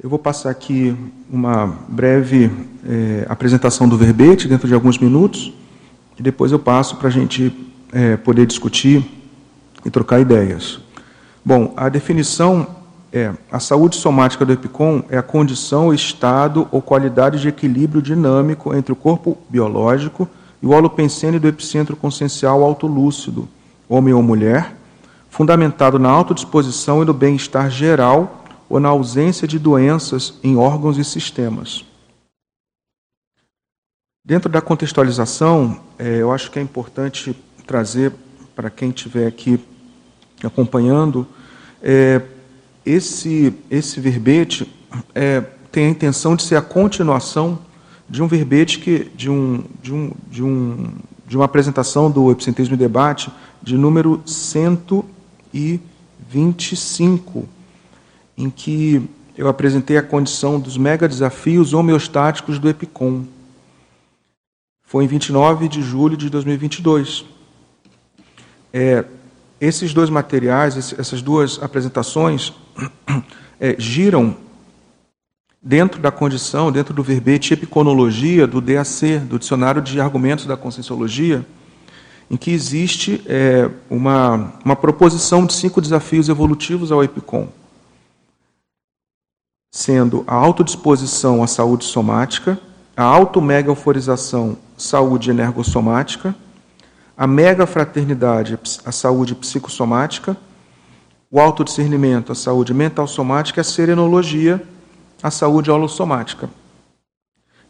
Eu vou passar aqui uma breve é, apresentação do verbete dentro de alguns minutos e depois eu passo para a gente é, poder discutir e trocar ideias. Bom, a definição é: a saúde somática do EPICOM é a condição, estado ou qualidade de equilíbrio dinâmico entre o corpo biológico e o holopensene do epicentro consciencial autolúcido, homem ou mulher, fundamentado na autodisposição e no bem-estar geral ou na ausência de doenças em órgãos e sistemas. Dentro da contextualização, é, eu acho que é importante trazer para quem estiver aqui acompanhando, é, esse, esse verbete é, tem a intenção de ser a continuação de um verbete que, de, um, de, um, de, um, de uma apresentação do Epicentrismo e Debate de número 125, em que eu apresentei a condição dos mega desafios homeostáticos do EPICOM. Foi em 29 de julho de 2022. É, esses dois materiais, essas duas apresentações, é, giram dentro da condição, dentro do verbete epiconologia do DAC, do Dicionário de Argumentos da Conscienciologia, em que existe é, uma, uma proposição de cinco desafios evolutivos ao EPICOM, sendo a autodisposição à saúde somática, a automega-euforização, saúde energossomática, a mega-fraternidade, a saúde psicossomática, o autodiscernimento, a saúde mental somática, a serenologia, a saúde holossomática.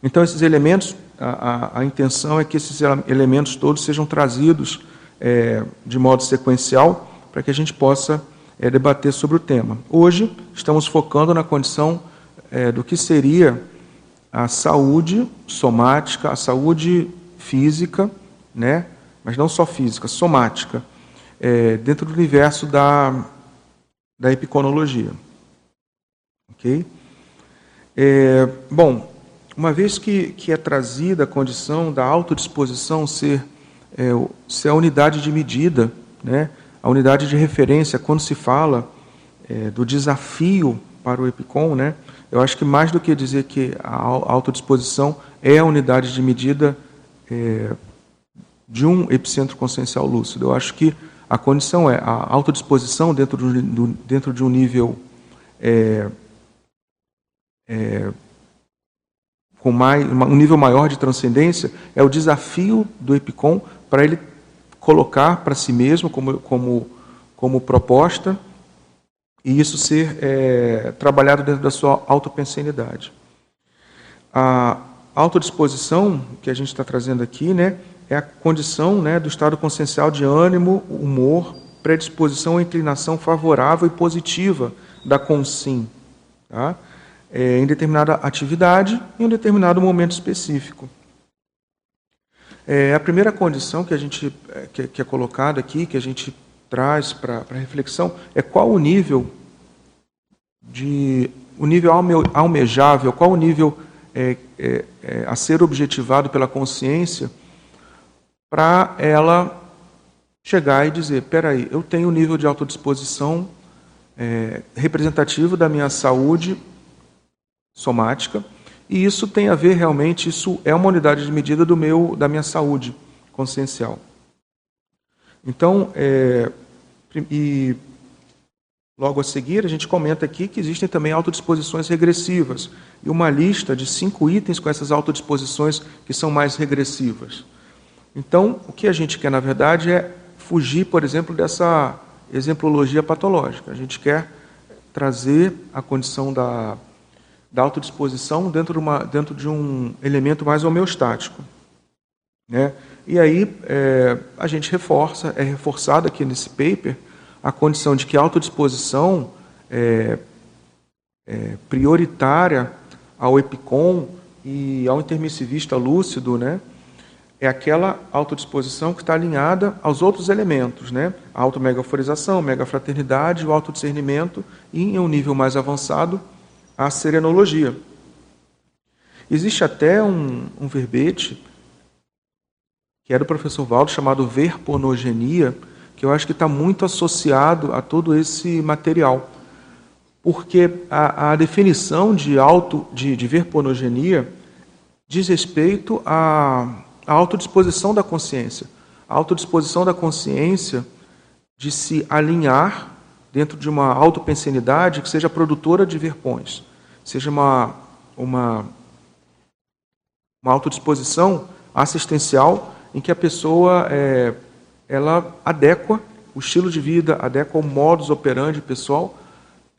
Então, esses elementos, a, a, a, intenção é que esses elementos todos sejam trazidos é, de modo sequencial para que a gente possa é, debater sobre o tema. Hoje, estamos focando na condição é, do que seria a saúde somática, a saúde física, né? mas não só física, somática, é, dentro do universo da, da epiconologia. Ok? É, bom, uma vez que, que é trazida a condição da autodisposição ser, é, ser a unidade de medida, né, a unidade de referência, quando se fala é, do desafio para o EPICOM, né, eu acho que mais do que dizer que a autodisposição é a unidade de medida é, de um epicentro consciencial lúcido, eu acho que a condição é a autodisposição dentro, do, dentro de um nível é, é, com mais, um nível maior de transcendência, é o desafio do Epicom para ele colocar para si mesmo como, como, como proposta e isso ser é, trabalhado dentro da sua autopensenidade. A autodisposição que a gente está trazendo aqui, né, é a condição né, do estado consciencial de ânimo, humor, predisposição ou inclinação favorável e positiva da consim, tá? é, em determinada atividade em um determinado momento específico. É, a primeira condição que a gente é, que, que é colocada aqui, que a gente traz para reflexão, é qual o nível de o nível almejável, qual o nível é, é, é, a ser objetivado pela consciência para ela chegar e dizer: peraí, eu tenho um nível de autodisposição é, representativo da minha saúde somática, e isso tem a ver realmente, isso é uma unidade de medida do meu, da minha saúde consciencial. Então, é, e logo a seguir, a gente comenta aqui que existem também autodisposições regressivas, e uma lista de cinco itens com essas autodisposições que são mais regressivas. Então, o que a gente quer, na verdade, é fugir, por exemplo, dessa exemplologia patológica. A gente quer trazer a condição da, da autodisposição dentro de, uma, dentro de um elemento mais homeostático. Né? E aí é, a gente reforça, é reforçado aqui nesse paper, a condição de que a autodisposição é, é prioritária ao EPICOM e ao intermissivista lúcido, né? é aquela autodisposição que está alinhada aos outros elementos, né? A automegaforização, megafraternidade, o autodiscernimento e, em um nível mais avançado, a serenologia. Existe até um, um verbete que é do professor Valdo, chamado verponogenia, que eu acho que está muito associado a todo esse material. porque a, a definição de, auto, de, de verponogenia diz respeito à, à autodisposição da consciência. A autodisposição da consciência de se alinhar dentro de uma autopensenidade que seja produtora de verpões, seja uma, uma, uma autodisposição assistencial em que a pessoa é, ela adequa o estilo de vida, adequa o modus operandi pessoal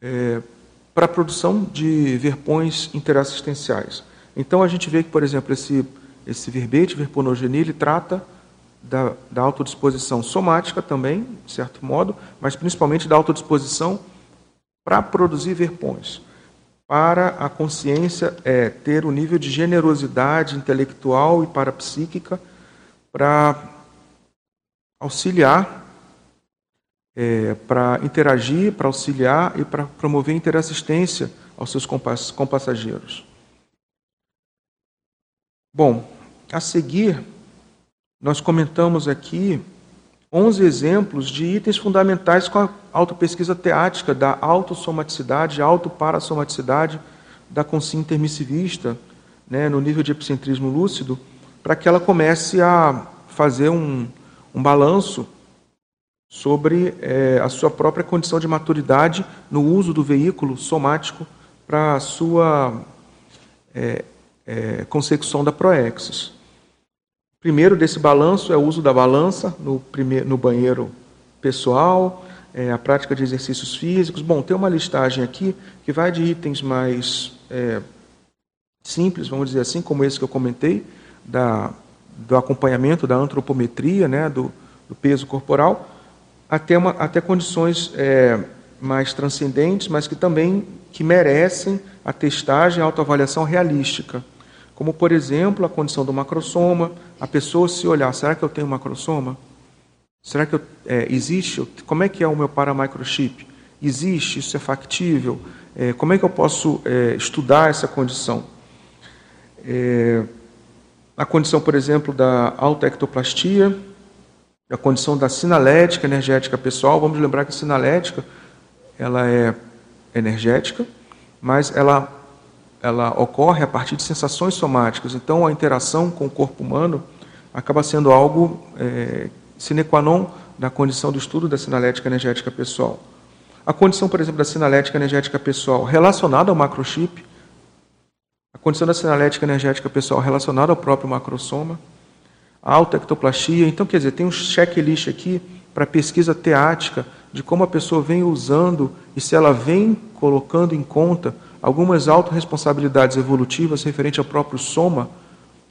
é, para a produção de verpões interassistenciais. Então a gente vê que, por exemplo, esse, esse verbete, verponogenia, ele trata da, da autodisposição somática também, de certo modo, mas principalmente da autodisposição para produzir verpões, para a consciência é, ter o um nível de generosidade intelectual e parapsíquica para auxiliar, é, para interagir, para auxiliar e para promover interassistência aos seus compassageiros. Bom, a seguir, nós comentamos aqui 11 exemplos de itens fundamentais com a autopesquisa teática da autossomaticidade, autoparasomaticidade da consciência intermissivista, né, no nível de epicentrismo lúcido, para que ela comece a fazer um, um balanço sobre é, a sua própria condição de maturidade no uso do veículo somático para a sua é, é, consecução da proexis. Primeiro desse balanço é o uso da balança no, primeiro, no banheiro pessoal, é, a prática de exercícios físicos. Bom, tem uma listagem aqui que vai de itens mais é, simples, vamos dizer assim, como esse que eu comentei, da, do acompanhamento da antropometria, né, do, do peso corporal, até, uma, até condições é, mais transcendentes, mas que também que merecem a testagem a autoavaliação realística como por exemplo a condição do macrosoma, a pessoa se olhar, será que eu tenho macrosoma? Será que eu, é, existe? Como é que é o meu paramicrochip? Existe? Isso é factível? É, como é que eu posso é, estudar essa condição? É, a condição, por exemplo, da autoectoplastia, a condição da sinalética energética pessoal. Vamos lembrar que a sinalética ela é energética, mas ela ela ocorre a partir de sensações somáticas. Então, a interação com o corpo humano acaba sendo algo é, sine qua non da condição do estudo da sinalética energética pessoal. A condição, por exemplo, da sinalética energética pessoal relacionada ao macrochip, a condição da sinalética energética pessoal relacionada ao próprio macrosoma, a autoectoplastia. Então, quer dizer, tem um checklist aqui para pesquisa teática de como a pessoa vem usando e se ela vem colocando em conta algumas autorresponsabilidades evolutivas referente ao próprio soma,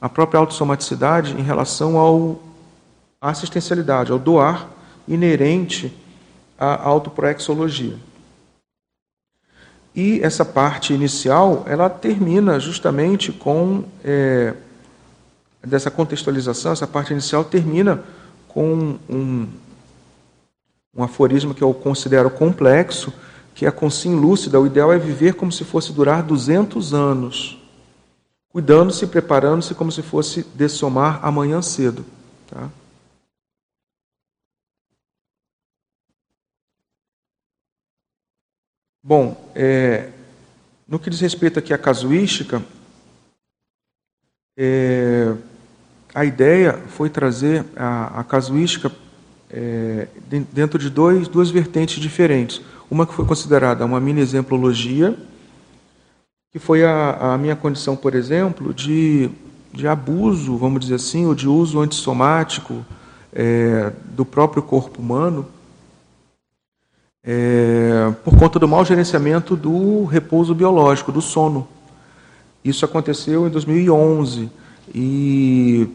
a própria autossomaticidade em relação ao, à assistencialidade, ao doar inerente à autoproexologia. E essa parte inicial, ela termina justamente com é, dessa contextualização, essa parte inicial termina com um, um aforismo que eu considero complexo, que a consciência lúcida, o ideal é viver como se fosse durar 200 anos, cuidando-se, preparando-se como se fosse dessomar amanhã cedo. Tá? Bom, é, no que diz respeito aqui à casuística, é, a ideia foi trazer a, a casuística é, dentro de dois, duas vertentes diferentes. Uma que foi considerada uma mini-exemplologia, que foi a, a, minha condição, por exemplo, de, de abuso, vamos dizer assim, ou de uso antissomático é, do próprio corpo humano, é, por conta do mau gerenciamento do repouso biológico, do sono. Isso aconteceu em 2011 e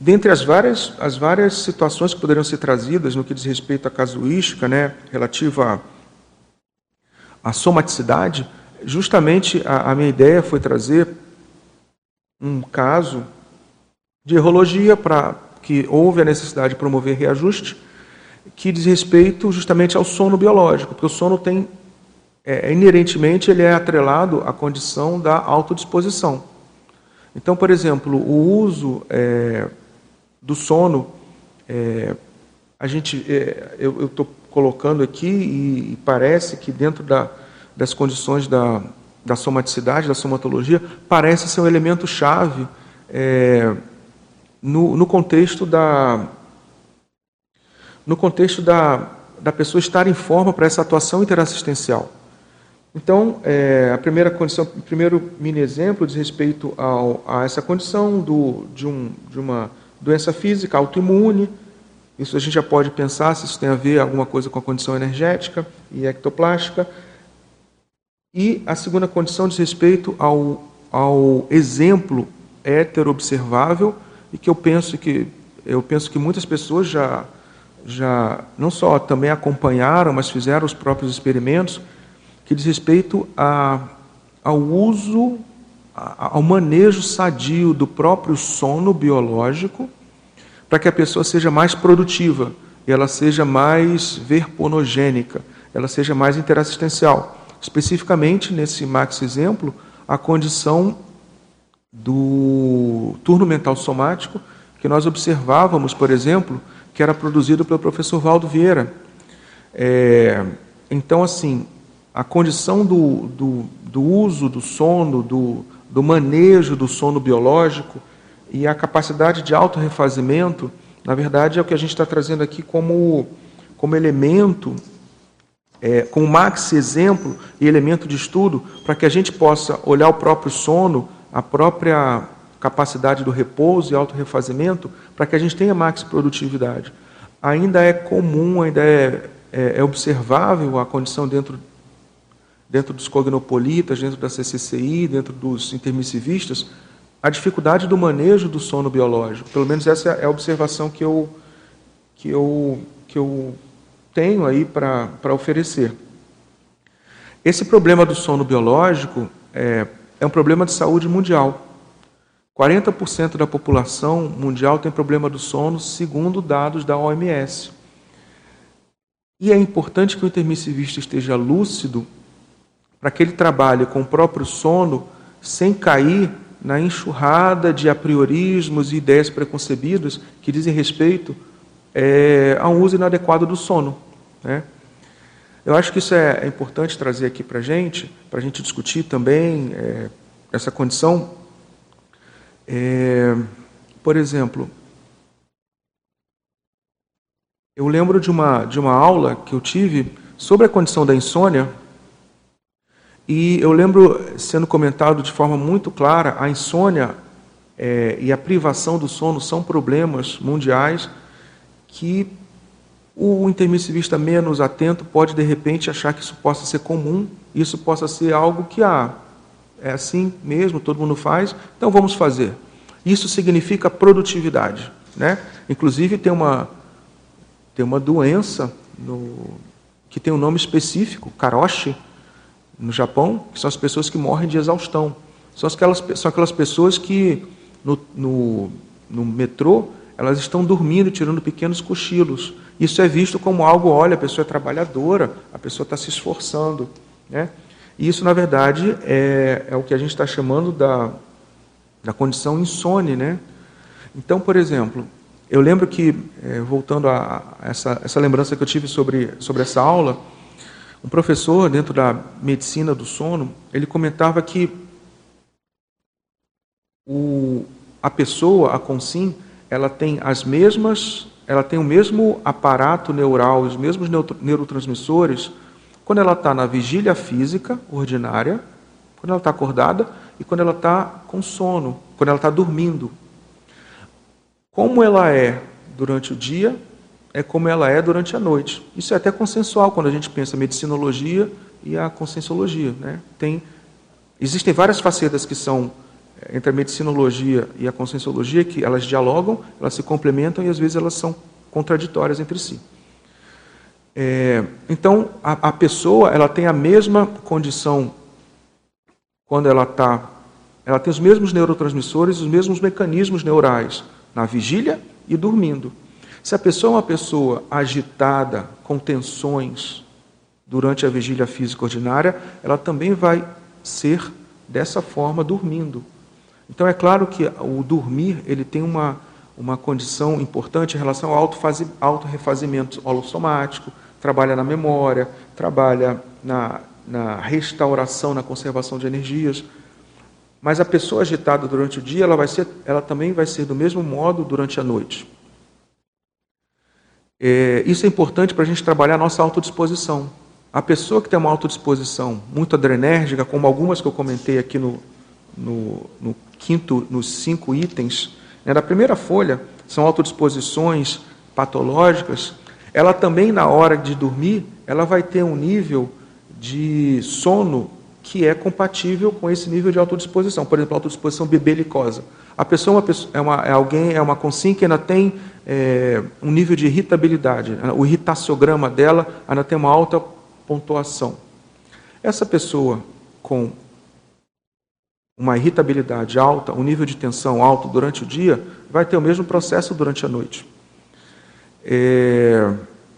dentre as várias, as várias situações que poderiam ser trazidas no que diz respeito à casuística, né, relativa a somaticidade, justamente a, a minha ideia foi trazer um caso de errologia para que houve a necessidade de promover reajuste, que diz respeito justamente ao sono biológico, porque o sono tem é, é, inerentemente ele é atrelado à condição da autodisposição. Então, por exemplo, o uso é, do sono, é, a gente, é, eu estou colocando aqui e, parece que dentro da, das condições da, da somaticidade, da somatologia, parece ser um elemento chave é, no, no contexto da no contexto da, da pessoa estar em forma para essa atuação interassistencial. Então, é, a primeira condição, o primeiro mini exemplo diz respeito ao, a essa condição do, de, um, de uma doença física autoimune. Isso a gente já pode pensar se isso tem a ver alguma coisa com a condição energética e ectoplástica. E a segunda condição diz respeito ao, ao exemplo heteroobservável e que eu penso que eu penso que muitas pessoas já já não só também acompanharam, mas fizeram os próprios experimentos que diz respeito a, ao uso, ao manejo sadio do próprio sono biológico para que a pessoa seja mais produtiva ela seja mais verponogênica, ela seja mais interassistencial. Especificamente, nesse max exemplo, a condição do turno mental somático, que nós observávamos, por exemplo, que era produzido pelo professor Valdo Vieira. É, então, assim, a condição do, do, do uso do sono, do, do manejo do sono biológico e a capacidade de autorrefazimento, na verdade, é o que a gente está trazendo aqui como, como elemento é, com max exemplo e elemento de estudo para que a gente possa olhar o próprio sono, a própria capacidade do repouso e autorrefazimento, para que a gente tenha max produtividade. Ainda é comum, ainda é, é, é observável a condição dentro, dentro dos cognopolitas, dentro da CCCI, dentro dos intermissivistas, a dificuldade do manejo do sono biológico. Pelo menos essa é a observação que eu, que eu, que eu tenho aí para oferecer. Esse problema do sono biológico é, é um problema de saúde mundial. 40% da população mundial tem problema do sono, segundo dados da OMS. E é importante que o intermissivista esteja lúcido para que ele trabalhe com o próprio sono sem cair na enxurrada de apriorismos e ideias preconcebidas que dizem respeito é, a um uso inadequado do sono. Né? Eu acho que isso é, é importante trazer aqui para a gente, para a gente discutir também é, essa condição. É, por exemplo, eu lembro de uma, de uma aula que eu tive sobre a condição da insônia, e eu lembro sendo comentado de forma muito clara: a insônia é, e a privação do sono são problemas mundiais que o intermissivista menos atento pode, de repente, achar que isso possa ser comum, isso possa ser algo que, ah, é assim mesmo, todo mundo faz, então vamos fazer. Isso significa produtividade. Né? Inclusive, tem uma, tem uma doença no, que tem um nome específico, karoshi, no Japão, que são as pessoas que morrem de exaustão. São aquelas, são aquelas pessoas que no, no, no metrô elas estão dormindo, tirando pequenos cochilos. Isso é visto como algo, olha, a pessoa é trabalhadora, a pessoa está se esforçando. Né? E isso, na verdade, é, é o que a gente está chamando da, da condição insone. Né? Então, por exemplo, eu lembro que, é, voltando a, essa, essa lembrança que eu tive sobre, sobre essa aula, um professor dentro da medicina do sono, ele comentava que o, a pessoa, a consim, ela tem as mesmas, ela tem o mesmo aparato neural, os mesmos neurotransmissores quando ela está na vigília física ordinária, quando ela está acordada e quando ela está com sono, quando ela está dormindo. Como ela é durante o dia, é como ela é durante a noite. Isso é até consensual quando a gente pensa a medicinologia e a conscienciologia. Né? Tem, existem várias facetas que são entre a medicinologia e a conscienciologia, que elas dialogam, elas se complementam e às vezes elas são contraditórias entre si. É, então, a, a, pessoa ela tem a mesma condição quando ela está. Ela tem os mesmos neurotransmissores, os mesmos mecanismos neurais na vigília e dormindo. Se a pessoa é uma pessoa agitada, com tensões durante a vigília física ordinária, ela também vai ser dessa forma dormindo. Então é claro que o dormir ele tem uma, uma condição importante em relação ao auto-refazimento holossomático, trabalha na memória, trabalha na, na restauração, na conservação de energias. Mas a pessoa agitada durante o dia, ela, vai ser, ela também vai ser do mesmo modo durante a noite. É, isso é importante para a gente trabalhar a nossa autodisposição. A pessoa que tem uma autodisposição muito adrenérgica, como algumas que eu comentei aqui no, no, no quinto, nos cinco itens, né, na primeira folha, são autodisposições patológicas, ela também, na hora de dormir, ela vai ter um nível de sono que é compatível com esse nível de autodisposição. Por exemplo, autodisposição bebelicosa. A pessoa é, uma pessoa, é, uma, é alguém, é uma consciência que ainda tem é, um nível de irritabilidade. O irritaciograma dela ainda tem uma alta pontuação. Essa pessoa com uma irritabilidade alta, um nível de tensão alto durante o dia, vai ter o mesmo processo durante a noite. É,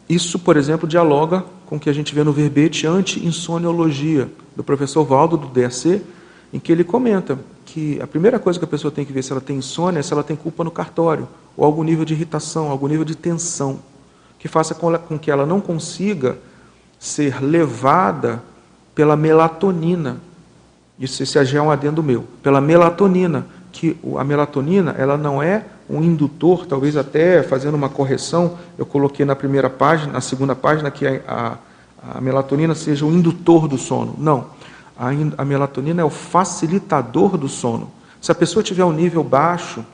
isso, por exemplo, dialoga com o que a gente vê no verbete anti-insoniologia, do professor Valdo, do DAC, em que ele comenta que a primeira coisa que a pessoa tem que ver se ela tem insônia é se ela tem culpa no cartório, ou algum nível de irritação, algum nível de tensão, que faça com que ela não consiga ser levada pela melatonina. Isso esse é um adendo meu. Pela melatonina, que a melatonina ela não é um indutor, talvez até fazendo uma correção, eu coloquei na primeira página, na segunda página, que a, a, a melatonina seja o indutor do sono. Não. A, melatonina é o facilitador do sono. Se a pessoa tiver um nível baixo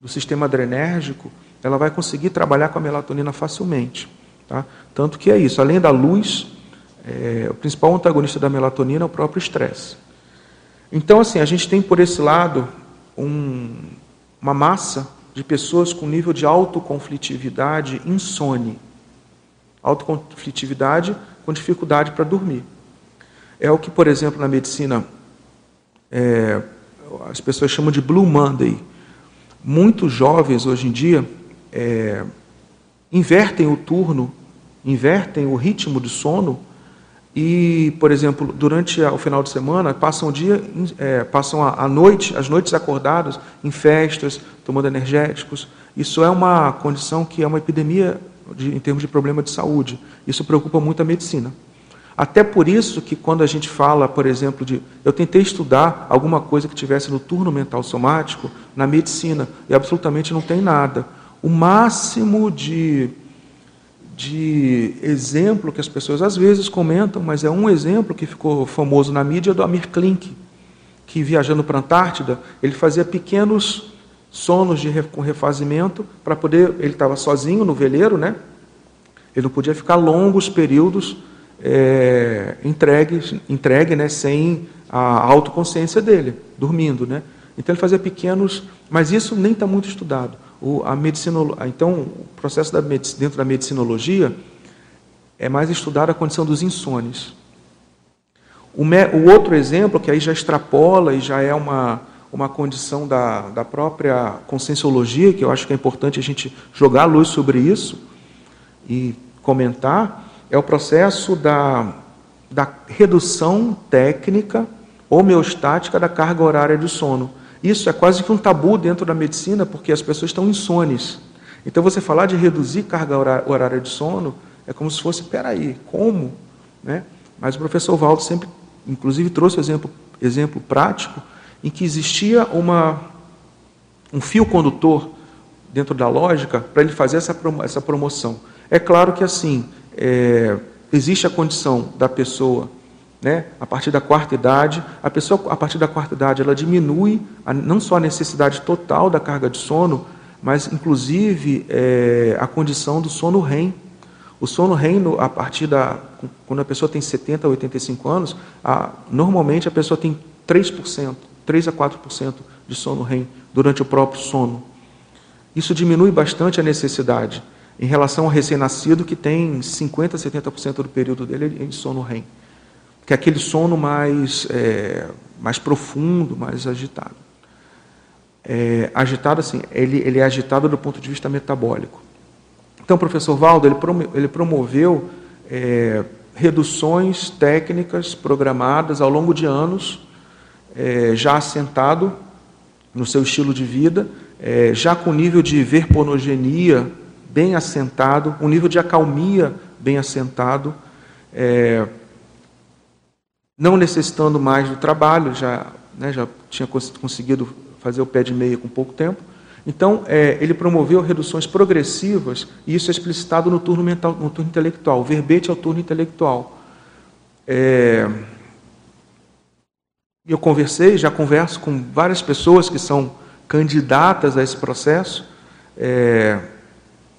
do sistema adrenérgico, ela vai conseguir trabalhar com a melatonina facilmente. Tá? Tanto que é isso, além da luz, é, o principal antagonista da melatonina é o próprio estresse. Então, assim, a gente tem por esse lado um, uma massa de pessoas com nível de autoconflitividade insone. Autoconflitividade com dificuldade para dormir. É o que, por exemplo, na medicina é, as pessoas chamam de Blue Monday. Muitos jovens hoje em dia é, invertem o turno, invertem o ritmo de sono e, por exemplo, durante o final de semana, passam o dia, é, passam a, noite, as noites acordadas em festas, tomando energéticos. Isso é uma condição que é uma epidemia de, em termos de problema de saúde. Isso preocupa muito a medicina. Até por isso que quando a gente fala, por exemplo, de eu tentei estudar alguma coisa que tivesse no turno mental somático na medicina e absolutamente não tem nada. O máximo de de exemplo que as pessoas às vezes comentam, mas é um exemplo que ficou famoso na mídia do Amir Klink, que viajando para a Antártida, ele fazia pequenos sonos de, com refazimento para poder. Ele estava sozinho no veleiro, né? Ele não podia ficar longos períodos é, entregue, entregue né, sem a autoconsciência dele, dormindo. Né? Então ele fazia pequenos, mas isso nem está muito estudado. O, a medicina, então, o processo da dentro da medicinologia é mais estudar a condição dos insones. O, o, outro exemplo, que aí já extrapola e já é uma, uma condição da, da própria conscienciologia, que eu acho que é importante a gente jogar a luz sobre isso e comentar, é o processo da, da redução técnica homeostática da carga horária de sono. Isso é quase que um tabu dentro da medicina, porque as pessoas estão insones. Então, você falar de reduzir carga horária de sono é como se fosse, peraí, como? Né? Mas o professor Valdo sempre, inclusive, trouxe exemplo, exemplo prático em que existia uma, um fio condutor dentro da lógica para ele fazer essa promoção. É claro que, assim, é, existe a condição da pessoa né, a partir da quarta idade, a pessoa, a partir da quarta idade, ela diminui a, não só a necessidade total da carga de sono, mas inclusive é, a condição do sono REM. O sono REM, a partir da. Quando a pessoa tem 70 a 85 anos, a, normalmente a pessoa tem 3%, 3 a 4% de sono REM durante o próprio sono. Isso diminui bastante a necessidade em relação ao recém-nascido que tem 50 a 70% do período dele em sono REM que é aquele sono mais, é, mais profundo, mais agitado. É, agitado assim, ele, ele é agitado do ponto de vista metabólico. Então, o professor Valdo ele, ele promoveu é, reduções técnicas programadas ao longo de anos, é, já assentado no seu estilo de vida, é, já com nível de verponogenia bem assentado, um nível de acalmia bem assentado, é, não necessitando mais do trabalho, já, né, já tinha conseguido fazer o pé de meia com pouco tempo. Então, é, ele promoveu reduções progressivas, e isso é explicitado no turno, mental, no turno intelectual. Verbete é o turno intelectual. É, eu conversei, já converso com várias pessoas que são candidatas a esse processo, é,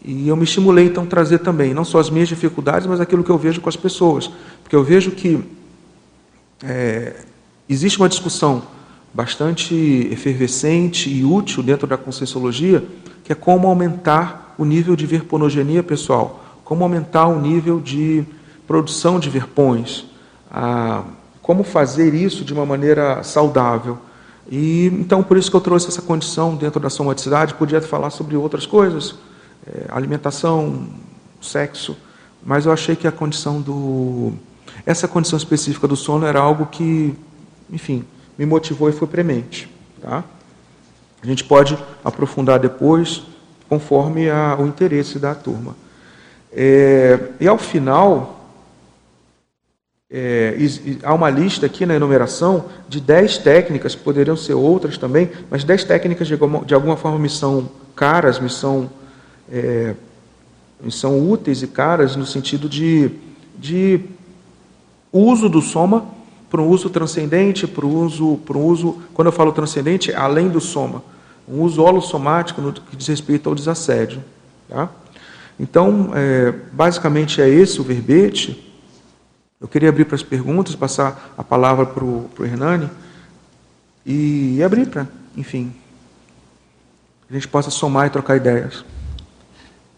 e eu me estimulei então a trazer também, não só as minhas dificuldades, mas aquilo que eu vejo com as pessoas. Porque eu vejo que é, existe uma discussão bastante efervescente e útil dentro da Conscienciologia, que é como aumentar o nível de verponogenia pessoal, como aumentar o nível de produção de verpões, a, como fazer isso de uma maneira saudável. E então por isso que eu trouxe essa condição dentro da somaticidade, podia falar sobre outras coisas, é, alimentação, sexo, mas eu achei que a condição do essa condição específica do sono era algo que, enfim, me motivou e foi premente. Tá? A gente pode aprofundar depois, conforme a, o interesse da turma. É, e ao final, é, há uma lista aqui na enumeração de 10 técnicas, poderiam ser outras também, mas 10 técnicas de de alguma forma me são caras, me são, é, são úteis e caras no sentido de, de uso do soma para um uso transcendente, para um uso, para um uso, quando eu falo transcendente, além do soma, um uso holossomático no que diz respeito ao desassédio. Tá? Então, é, basicamente é esse o verbete. Eu queria abrir para as perguntas, passar a palavra para o, para o Hernani e abrir para, enfim, a gente possa somar e trocar ideias.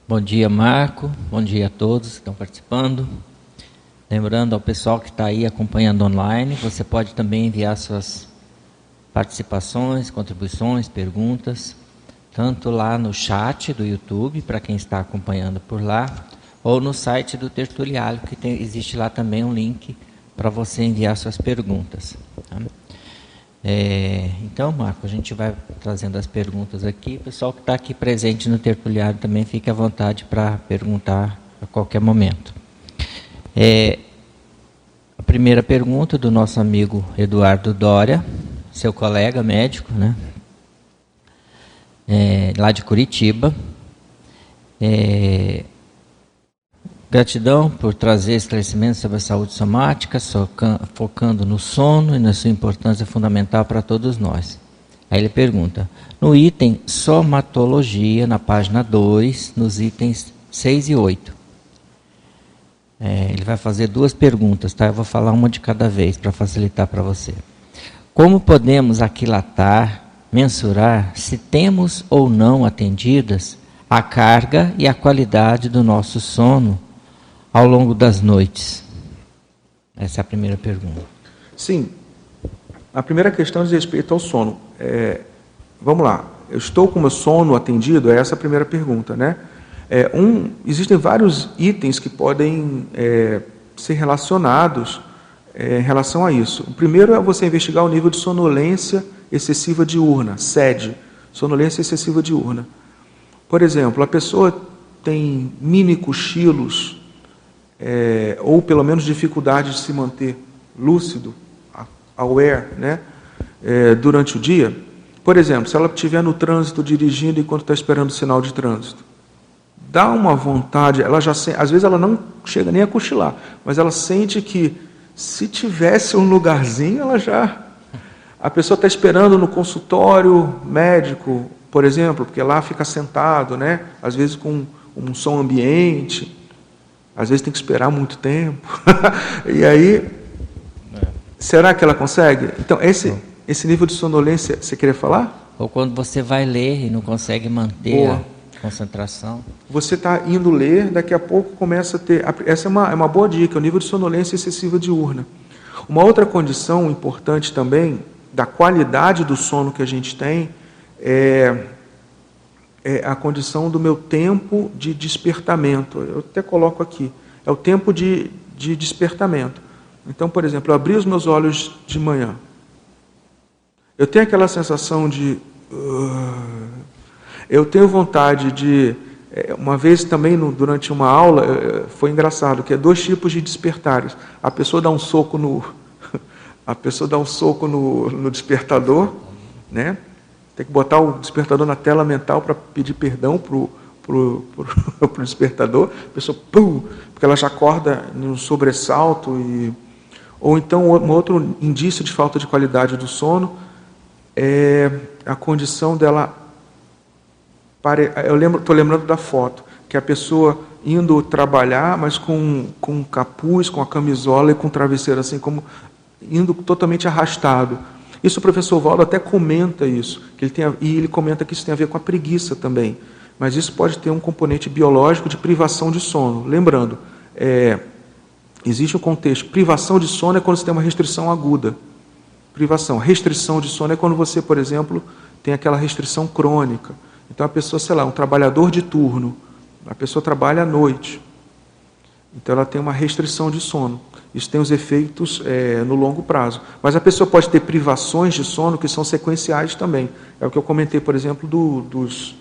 Bom dia, Marco. Bom dia a todos que estão participando. Lembrando ao pessoal que está aí acompanhando online, você pode também enviar suas participações, contribuições, perguntas, tanto lá no chat do YouTube, para quem está acompanhando por lá, ou no site do Tertuliário, que tem, existe lá também um link para você enviar suas perguntas. Tá? É, então, Marco, a gente vai trazendo as perguntas aqui. O pessoal que está aqui presente no Tertuliário também fique à vontade para perguntar a qualquer momento. É, a primeira pergunta do nosso amigo Eduardo Dória, seu colega médico, né? É, lá de Curitiba. Gratidão por trazer esclarecimentos sobre a saúde somática, focando no sono e na sua importância fundamental para todos nós. Aí ele pergunta: no item somatologia, na página 2, nos itens 6 e 8, é, ele vai fazer duas perguntas, tá? Eu vou falar uma de cada vez para facilitar para você. Como podemos aquilatar, mensurar se temos ou não atendidas a carga e a qualidade do nosso sono ao longo das noites? Essa é a primeira pergunta. Sim. A primeira questão diz respeito ao sono. É, vamos lá. Eu estou com o meu sono atendido? É essa a primeira pergunta, né? É, um, existem vários itens que podem é, ser relacionados é, em relação a isso. O primeiro é você investigar o nível de sonolência excessiva diurna, SED, sonolência excessiva diurna. Por exemplo, a pessoa tem mini cochilos, é, ou pelo menos dificuldade de se manter lúcido, aware, né, é, durante o dia. Por exemplo, se ela estiver no trânsito dirigindo enquanto está esperando o sinal de trânsito dá uma vontade, ela já às vezes ela não chega nem a cochilar, mas ela sente que se tivesse um lugarzinho, ela já a pessoa está esperando no consultório médico, por exemplo, porque lá fica sentado, né? Às vezes com um som ambiente, às vezes tem que esperar muito tempo. e aí, é. será que ela consegue? Então, esse, esse nível de sonolência, você queria falar? Ou quando você vai ler e não consegue manter Boa. Concentração. Você está indo ler, daqui a pouco começa a ter. Essa é uma, é uma boa dica, o nível de sonolência excessiva diurna. Uma outra condição importante também, da qualidade do sono que a gente tem, é, é a condição do meu tempo de despertamento. Eu até coloco aqui. É o tempo de, de despertamento. Então, por exemplo, eu abri os meus olhos de manhã. Eu tenho aquela sensação de. Uh, eu tenho vontade de. Eh, uma vez também, durante uma aula, eh, foi engraçado, que é dois tipos de despertares. A pessoa dá um soco no, a pessoa dá um soco no, no despertador, né? Tem que botar o despertador na tela mental para pedir perdão pro pro, pro, pro despertador, a pessoa pum, porque ela já acorda no sobressalto e ou então um outro indício de falta de qualidade do sono é a condição dela eu lembro, estou lembrando da foto que a pessoa indo trabalhar, mas com, com capuz, com a camisola e com o travesseiro, assim como indo totalmente arrastado. Isso o professor Valdo até comenta isso, que ele tem, e ele comenta que isso tem a ver com a preguiça também. Mas isso pode ter um componente biológico de privação de sono. Lembrando, é, existe um contexto. Privação de sono é quando você tem uma restrição aguda. Privação. Restrição de sono é quando você, por exemplo, tem aquela restrição crônica. Então a pessoa, sei lá, um trabalhador de turno, a pessoa trabalha à noite. Então ela tem uma restrição de sono. Isso tem os efeitos é, no longo prazo. Mas a pessoa pode ter privações de sono que são sequenciais também. É o que eu comentei, por exemplo, do, dos,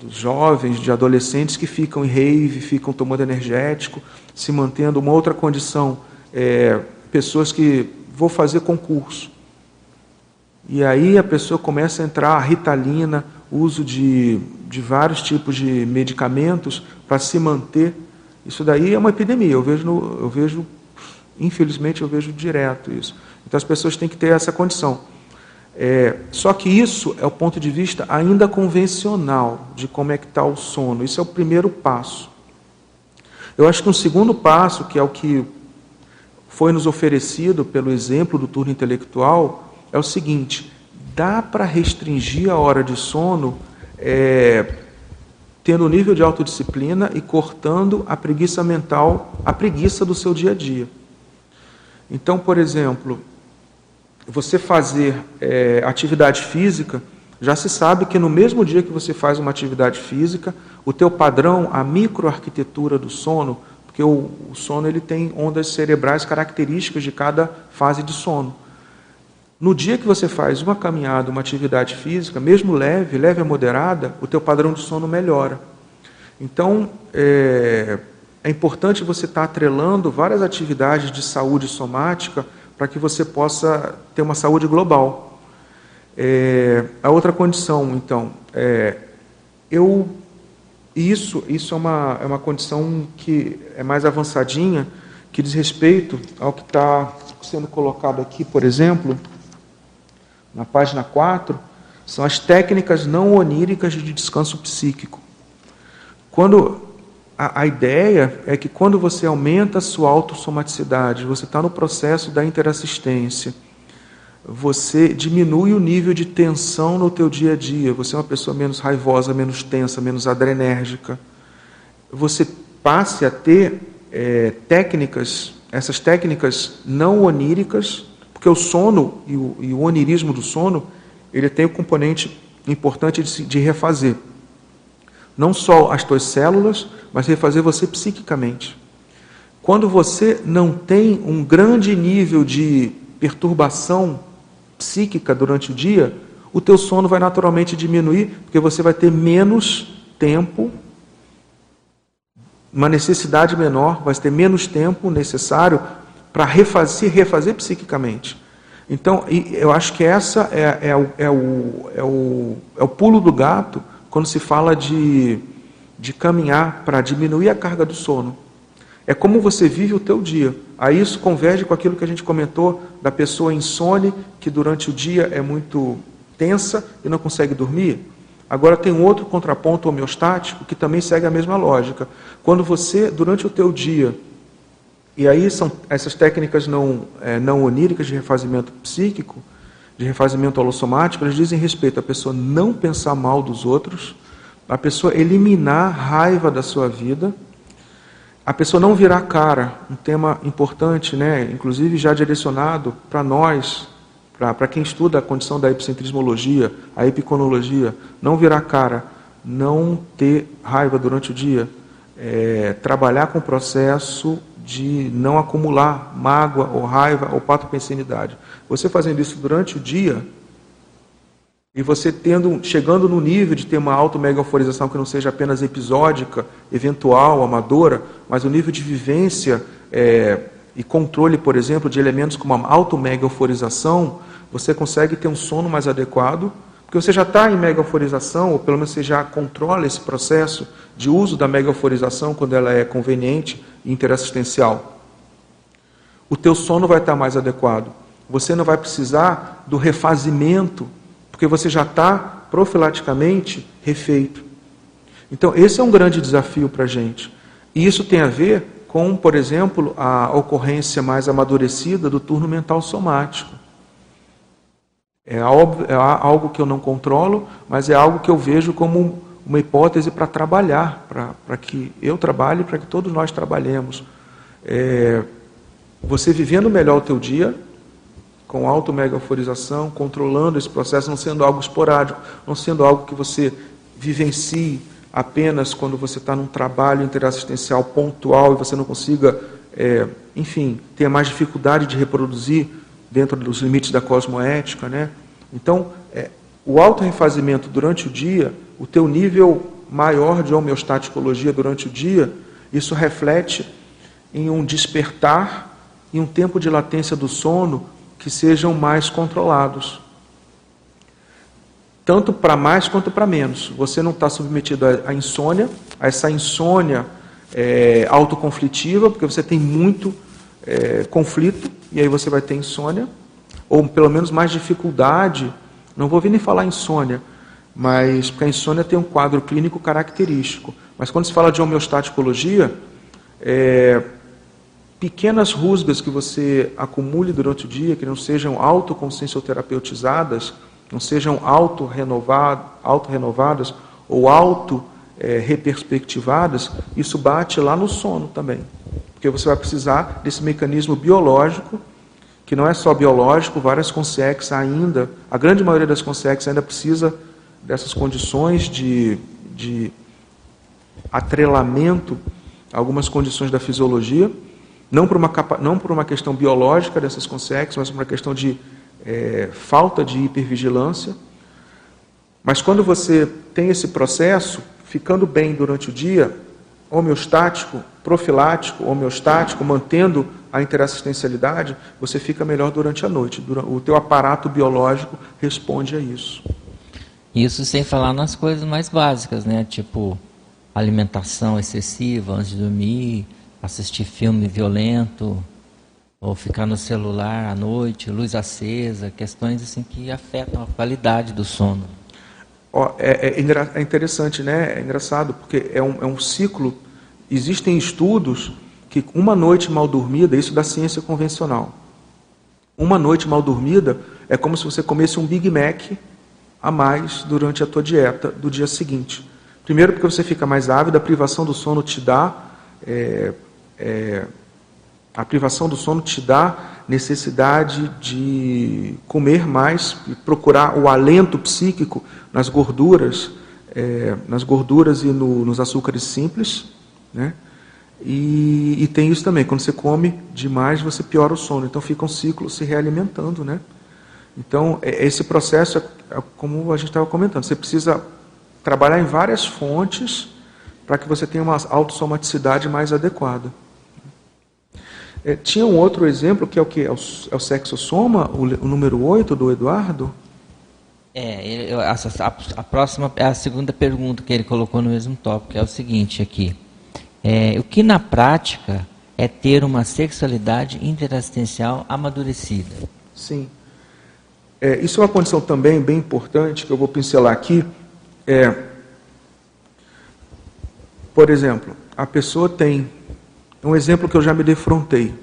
dos jovens, de adolescentes que ficam em rave, ficam tomando energético, se mantendo. Uma outra condição, é, pessoas que vou fazer concurso. E aí a pessoa começa a entrar a ritalina, uso de, de vários tipos de medicamentos para se manter. Isso daí é uma epidemia. Eu vejo, no, eu vejo, infelizmente, eu vejo direto isso. Então as pessoas têm que ter essa condição. É, só que isso é o ponto de vista ainda convencional de como é que está o sono. Isso é o primeiro passo. Eu acho que um segundo passo, que é o que foi nos oferecido pelo exemplo do turno intelectual, é o seguinte: dá para restringir a hora de sono é, tendo um nível de autodisciplina e cortando a preguiça mental, a preguiça do seu dia a dia. Então, por exemplo, você fazer é, atividade física, já se sabe que no mesmo dia que você faz uma atividade física, o teu padrão, a microarquitetura do sono, porque o, o sono ele tem ondas cerebrais características de cada fase de sono. No dia que você faz uma caminhada, uma atividade física, mesmo leve, leve a moderada, o teu padrão de sono melhora. Então, é, é importante você estar atrelando várias atividades de saúde somática para que você possa ter uma saúde global. É, a outra condição, então, é, eu isso isso é uma é uma condição que é mais avançadinha, que diz respeito ao que está sendo colocado aqui, por exemplo, na página 4, são as técnicas não oníricas de descanso psíquico. Quando a, a, ideia é que quando você aumenta a sua autossomaticidade, você está no processo da interassistência, você diminui o nível de tensão no teu dia a dia, você é uma pessoa menos raivosa, menos tensa, menos adrenérgica. Você passe a ter é, técnicas, essas técnicas não oníricas, porque o sono e o, e o onirismo do sono, ele tem o um componente importante de, de refazer não só as tuas células, mas refazer você psiquicamente. Quando você não tem um grande nível de perturbação psíquica durante o dia, o teu sono vai naturalmente diminuir, porque você vai ter menos tempo, uma necessidade menor, vai ter menos tempo necessário para refazer, se refazer psiquicamente. Então, eu acho que essa é, é, o, é, o, é, o, é o pulo do gato quando se fala de, de caminhar para diminuir a carga do sono. É como você vive o teu dia. Aí isso converge com aquilo que a gente comentou da pessoa insone, que durante o dia é muito tensa e não consegue dormir. Agora tem um outro contraponto homeostático que também segue a mesma lógica. Quando você, durante o teu dia, e aí são essas técnicas não, é, não oníricas de refazimento psíquico, de refazimento holossomático, eles dizem respeito à pessoa não pensar mal dos outros, a pessoa eliminar raiva da sua vida, a pessoa não virar cara, um tema importante, né, inclusive já direcionado para nós, para quem estuda a condição da epicentrismologia, a epiconologia, não virar cara, não ter raiva durante o dia, é, trabalhar com o processo de não acumular mágoa ou raiva ou patopensinidade. Você fazendo isso durante o dia e você tendo, chegando no nível de ter uma auto-megaforização que não seja apenas episódica, eventual, amadora, mas o nível de vivência é, e controle, por exemplo, de elementos como a auto-mega euforização, você consegue ter um sono mais adequado, porque você já está em mega euforização, ou pelo menos você já controla esse processo de uso da mega euforização quando ela é conveniente interassistencial. O teu sono vai estar mais adequado. Você não vai precisar do refazimento, porque você já está profilaticamente refeito. Então, esse é um grande desafio para a gente. E isso tem a ver com, por exemplo, a ocorrência mais amadurecida do turno mental somático. É, é algo que eu não controlo, mas é algo que eu vejo como uma hipótese para trabalhar, para que eu trabalhe, para que todos nós trabalhemos. É, você vivendo melhor o teu dia, com auto-megaforização, controlando esse processo, não sendo algo esporádico, não sendo algo que você vivencie apenas quando você está num trabalho interassistencial pontual e você não consiga, é, enfim, ter mais dificuldade de reproduzir dentro dos limites da cosmoética, né? Então, é, o auto-refazimento durante o dia, o teu nível maior de homeostaticologia durante o dia, isso reflete em um despertar e um tempo de latência do sono que sejam mais controlados tanto para mais quanto para menos. Você não está submetido à insônia, a essa insônia é, autoconflitiva, porque você tem muito é, conflito, e aí você vai ter insônia, ou pelo menos mais dificuldade. Não vou vir nem falar insônia, mas porque a insônia tem um quadro clínico característico. Mas quando se fala de homeostaticologia, é, pequenas rusgas que você acumule durante o dia, que não sejam autoconsciencioterapeutizadas, não sejam auto-renovadas ou auto-reperspectivadas, isso bate lá no sono também. Porque você vai precisar desse mecanismo biológico, que não é só biológico, várias consex ainda, a grande maioria das consex ainda precisa dessas condições de, de atrelamento a algumas condições da fisiologia, não por uma, não por uma questão biológica dessas consex, mas por uma questão de é, falta de hipervigilância. Mas quando você tem esse processo, ficando bem durante o dia, homeostático, profilático, homeostático, mantendo a interassistencialidade, você fica melhor durante a noite. O teu aparato biológico responde a isso. Isso sem falar nas coisas mais básicas, né? Tipo alimentação excessiva antes de dormir, assistir filme violento, ou ficar no celular à noite, luz acesa, questões assim que afetam a qualidade do sono. Oh, é, é, é, interessante, né? É engraçado, porque é um, é um ciclo. Existem estudos que uma noite mal dormida, isso da ciência convencional, uma noite mal dormida é como se você comesse um Big Mac a mais durante a tua dieta do dia seguinte. Primeiro porque você fica mais ávido, a privação do sono te dá é, é, a privação do sono te dá necessidade de comer mais e procurar o alento psíquico nas gorduras, é, nas gorduras e no, nos açúcares simples, né? E, e, tem isso também, quando você come demais, você piora o sono. Então fica um ciclo se realimentando, né? Então, é, esse processo, é, é como a gente estava comentando, você precisa trabalhar em várias fontes para que você tenha uma autossomaticidade mais adequada. É, tinha um outro exemplo que é o que? É o, é o sexo soma, o, o número 8 do Eduardo? É, eu, a, a, próxima é a segunda pergunta que ele colocou no mesmo tópico, é o seguinte aqui. É, o que na prática é ter uma sexualidade interassistencial amadurecida? Sim. É, isso é uma condição também bem importante que eu vou pincelar aqui. É, por exemplo, a pessoa tem um exemplo que eu já me defrontei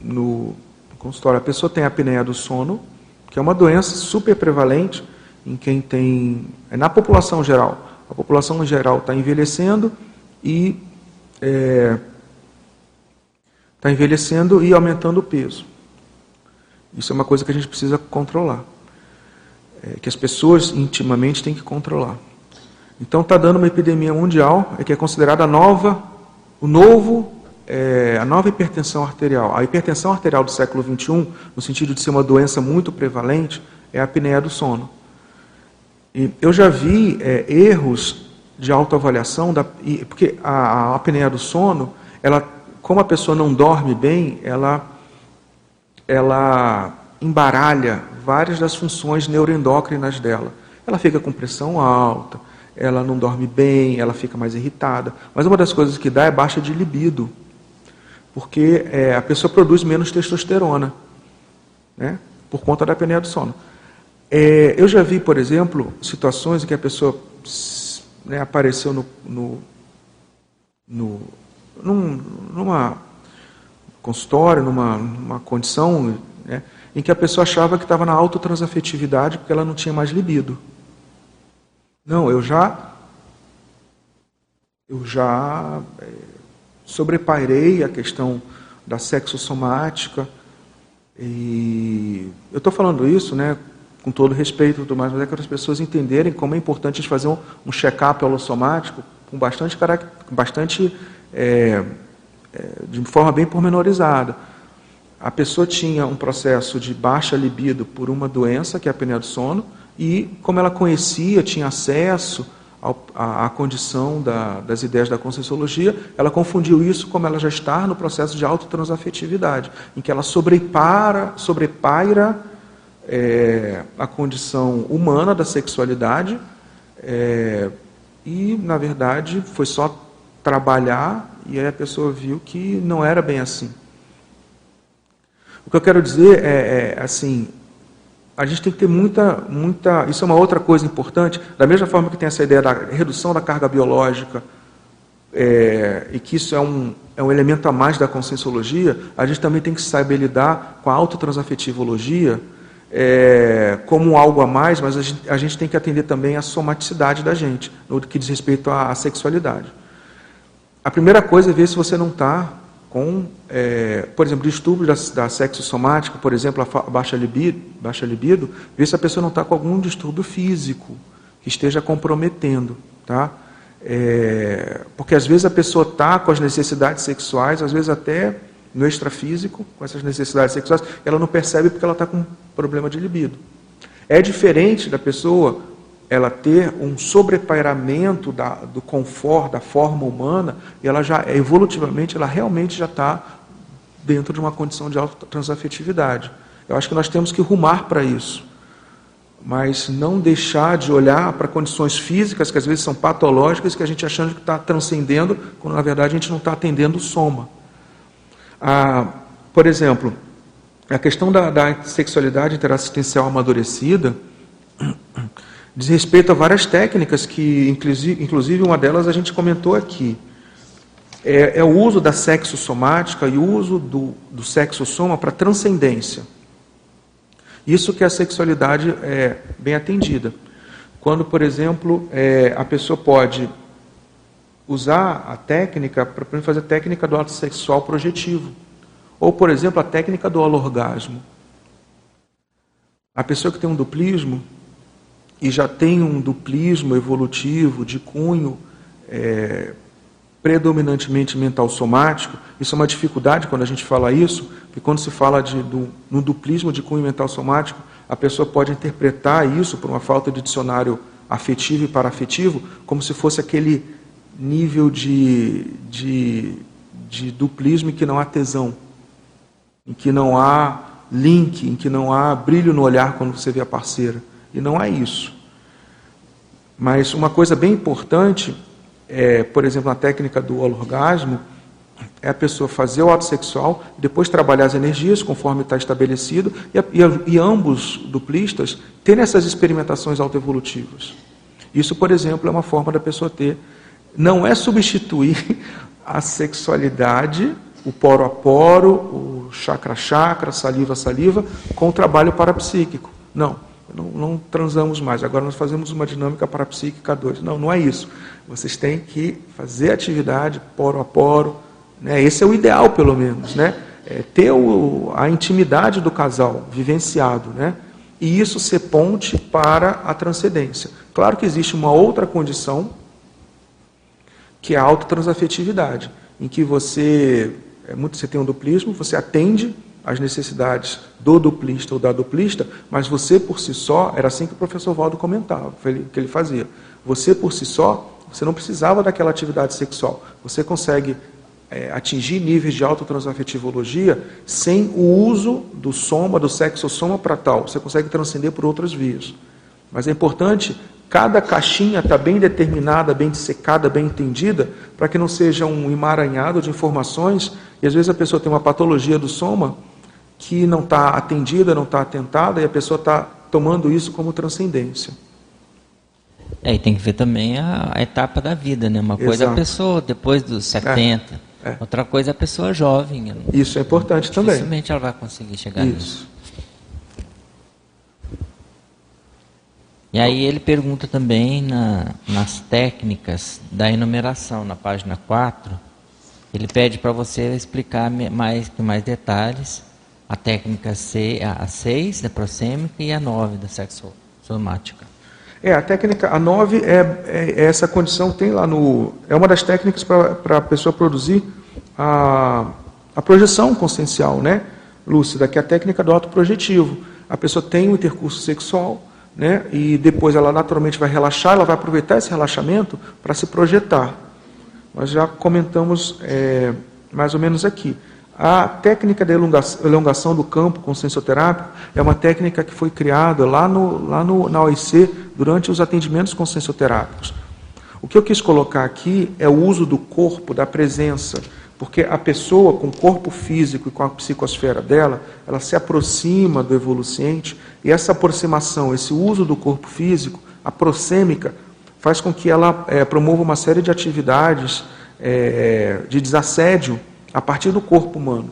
no consultório. A pessoa tem a apneia do sono, que é uma doença super prevalente em quem tem. É na população geral. A população geral está envelhecendo e. Está é, envelhecendo e aumentando o peso. Isso é uma coisa que a gente precisa controlar. É, que as pessoas intimamente têm que controlar. Então está dando uma epidemia mundial, é que é considerada nova, o novo é, a nova hipertensão arterial. A hipertensão arterial do século XXI, no sentido de ser uma doença muito prevalente, é a apneia do sono. E eu já vi é, erros de autoavaliação, da, e, porque a, a apneia do sono, ela, como a pessoa não dorme bem, ela ela embaralha várias das funções neuroendócrinas dela. Ela fica com pressão alta, ela não dorme bem, ela fica mais irritada. Mas uma das coisas que dá é baixa de libido, porque é, a pessoa produz menos testosterona, né, por conta da apneia do sono. É, eu já vi, por exemplo, situações em que a pessoa né, apareceu no, no, no num, numa consultório, numa, numa condição né, em que a pessoa achava que estava na autotransafetividade porque ela não tinha mais libido. Não, eu já eu já é, sobrepairei a questão da sexossomática e eu estou falando isso, né, com todo respeito e tudo mais, mas é para as pessoas entenderem como é importante a gente fazer um, um check-up holossomático com bastante, bastante é, é, de forma bem pormenorizada. A pessoa tinha um processo de baixa libido por uma doença, que é a apneia do sono, e como ela conhecia, tinha acesso à, condição da, das ideias da conscienciologia, ela confundiu isso como ela já está no processo de autotransafetividade, em que ela sobrepara, sobrepaira é, a condição humana da sexualidade é, e, na verdade, foi só trabalhar e aí a pessoa viu que não era bem assim. O que eu quero dizer é, é assim, a gente tem que ter muita, muita. Isso é uma outra coisa importante. Da mesma forma que tem essa ideia da redução da carga biológica, é, e que isso é um, é um elemento a mais da conscienciologia, a gente também tem que saber lidar com a autotransafetivologia é, como algo a mais, mas a gente, a gente, tem que atender também a somaticidade da gente, no que diz respeito à, à sexualidade. A primeira coisa é ver se você não está com, é, por exemplo, distúrbio da, da sexo somática, por exemplo, a baixa libido, baixa libido, ver se a pessoa não está com algum distúrbio físico que esteja comprometendo, tá? É, porque às vezes a pessoa está com as necessidades sexuais, às vezes até no extrafísico, com essas necessidades sexuais, ela não percebe porque ela está com problema de libido. É diferente da pessoa ela ter um sobrepairamento da, do conforto, da forma humana, e ela já, evolutivamente, ela realmente já está dentro de uma condição de autotransafetividade. Eu acho que nós temos que rumar para isso, mas não deixar de olhar para condições físicas que às vezes são patológicas, que a gente achando que está transcendendo, quando na verdade a gente não está atendendo soma. Ah, por exemplo, a questão da, da sexualidade interassistencial amadurecida diz respeito a várias técnicas que, inclusive, uma delas a gente comentou aqui. É, é o uso da sexo somática e o uso do, do sexo soma para transcendência. Isso que a sexualidade é bem atendida. Quando, por exemplo, é, a pessoa pode usar a técnica para fazer a técnica do ato sexual projetivo. Ou, por exemplo, a técnica do holorgasmo. A pessoa que tem um duplismo e já tem um duplismo evolutivo de cunho é, predominantemente mental somático, isso é uma dificuldade quando a gente fala isso, porque quando se fala de, do, no duplismo de cunho mental somático, a pessoa pode interpretar isso por uma falta de dicionário afetivo e paraafetivo, como se fosse aquele nível de, de, de duplismo em que não há tesão, em que não há link, em que não há brilho no olhar quando você vê a parceira. E não é isso. Mas uma coisa bem importante, é, por exemplo, na técnica do orgasmo, é a pessoa fazer o ato sexual, depois trabalhar as energias conforme está estabelecido, e, e, e ambos duplistas terem essas experimentações autoevolutivas. Isso, por exemplo, é uma forma da pessoa ter não é substituir a sexualidade, o poro a poro, o chakra a chakra, saliva a saliva, com o trabalho parapsíquico. Não, não, não transamos mais. Agora nós fazemos uma dinâmica parapsíquica 2. Não, não é isso. Vocês têm que fazer atividade poro a poro. Né? Esse é o ideal, pelo menos. Né? É ter o, a intimidade do casal vivenciado. Né? E isso ser ponte para a transcendência. Claro que existe uma outra condição que é a autotransafetividade, em que você, é muito, você tem um duplismo, você atende às necessidades do duplista ou da duplista, mas você por si só, era assim que o professor Valdo comentava, que ele fazia. Você por si só, você não precisava daquela atividade sexual. Você consegue é, atingir níveis de autotransafetivologia sem o uso do soma, do sexo-soma para tal. Você consegue transcender por outras vias. Mas é importante cada caixinha estar tá bem determinada, bem dissecada, bem entendida, para que não seja um emaranhado de informações. E às vezes a pessoa tem uma patologia do soma que não está atendida, não está atentada, e a pessoa está tomando isso como transcendência. É, e tem que ver também a, a etapa da vida, né? Uma coisa é a pessoa depois dos 70, é, é. outra coisa é a pessoa jovem. Isso é importante também. Dificilmente ela vai conseguir chegar isso. nisso. E aí ele pergunta também na, nas técnicas da enumeração, na página 4, ele pede para você explicar mais, com mais detalhes a técnica C, a 6 da prosêmica e a 9 da sexosomática. É, a técnica, a 9 é, é, é, essa condição, tem lá no. É uma das técnicas para a pessoa produzir a, a projeção consciencial, né, lúcida, que é a técnica do autoprojetivo. A pessoa tem um intercurso sexual, né, e depois ela naturalmente vai relaxar, ela vai aproveitar esse relaxamento para se projetar. Nós já comentamos é, mais ou menos aqui. A técnica da elongação do campo consciencioterápico é uma técnica que foi criada lá, no, lá no, na OIC durante os atendimentos consciencioterápicos. O que eu quis colocar aqui é o uso do corpo, da presença, porque a pessoa com o corpo físico e com a psicosfera dela, ela se aproxima do evoluciente, e essa aproximação, esse uso do corpo físico, a prosêmica, faz com que ela é, promova uma série de atividades é, de desassédio a partir do corpo humano.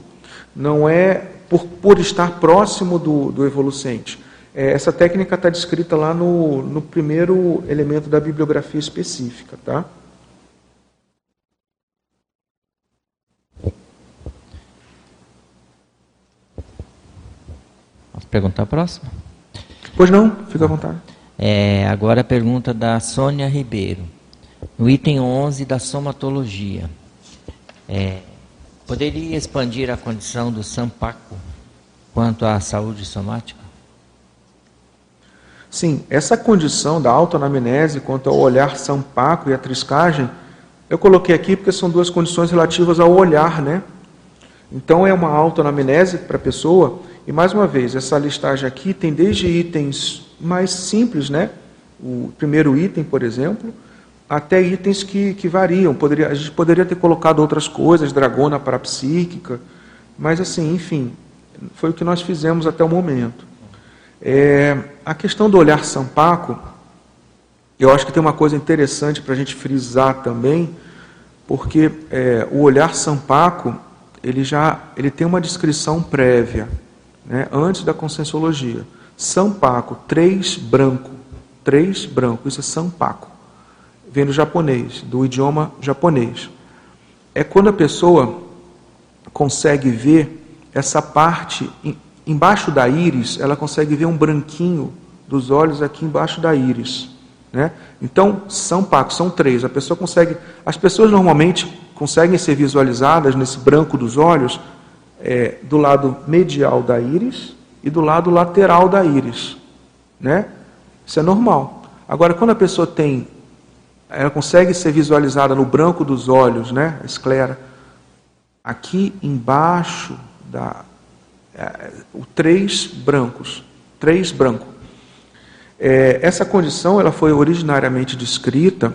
Não é por, por estar próximo do, do evolucente. É, essa técnica está descrita lá no, no primeiro elemento da bibliografia específica. Tá? Posso perguntar a próxima? Pois não, fica à vontade. É, agora a pergunta da Sônia Ribeiro. No item 11 da somatologia. É, Poderia expandir a condição do Sampaco quanto à saúde somática? Sim, essa condição da autoanamnese quanto ao olhar sampaco e a triscagem, eu coloquei aqui porque são duas condições relativas ao olhar, né? Então é uma autoanamnese para a pessoa, e mais uma vez, essa listagem aqui tem desde itens mais simples, né? O primeiro item, por exemplo, até itens que, que variam. Poderia, a gente poderia ter colocado outras coisas, dragona parapsíquica, mas assim, enfim, foi o que nós fizemos até o momento. É, a questão do olhar sampaco, eu acho que tem uma coisa interessante para a gente frisar também, porque é, o olhar sampaco ele já ele tem uma descrição prévia, né, antes da conscienciologia. Sampaco, três branco, três branco, isso é sampaco vem do japonês, do idioma japonês. É quando a pessoa consegue ver essa parte embaixo da íris, ela consegue ver um branquinho dos olhos aqui embaixo da íris. Né? Então, são pacos, são três. A pessoa consegue. As pessoas normalmente conseguem ser visualizadas nesse branco dos olhos é, do lado medial da íris e do lado lateral da íris. Né? Isso é normal. Agora, quando a pessoa tem ela consegue ser visualizada no branco dos olhos, né, a esclera. Aqui embaixo da é, o três brancos, três branco. É, essa condição ela foi originariamente descrita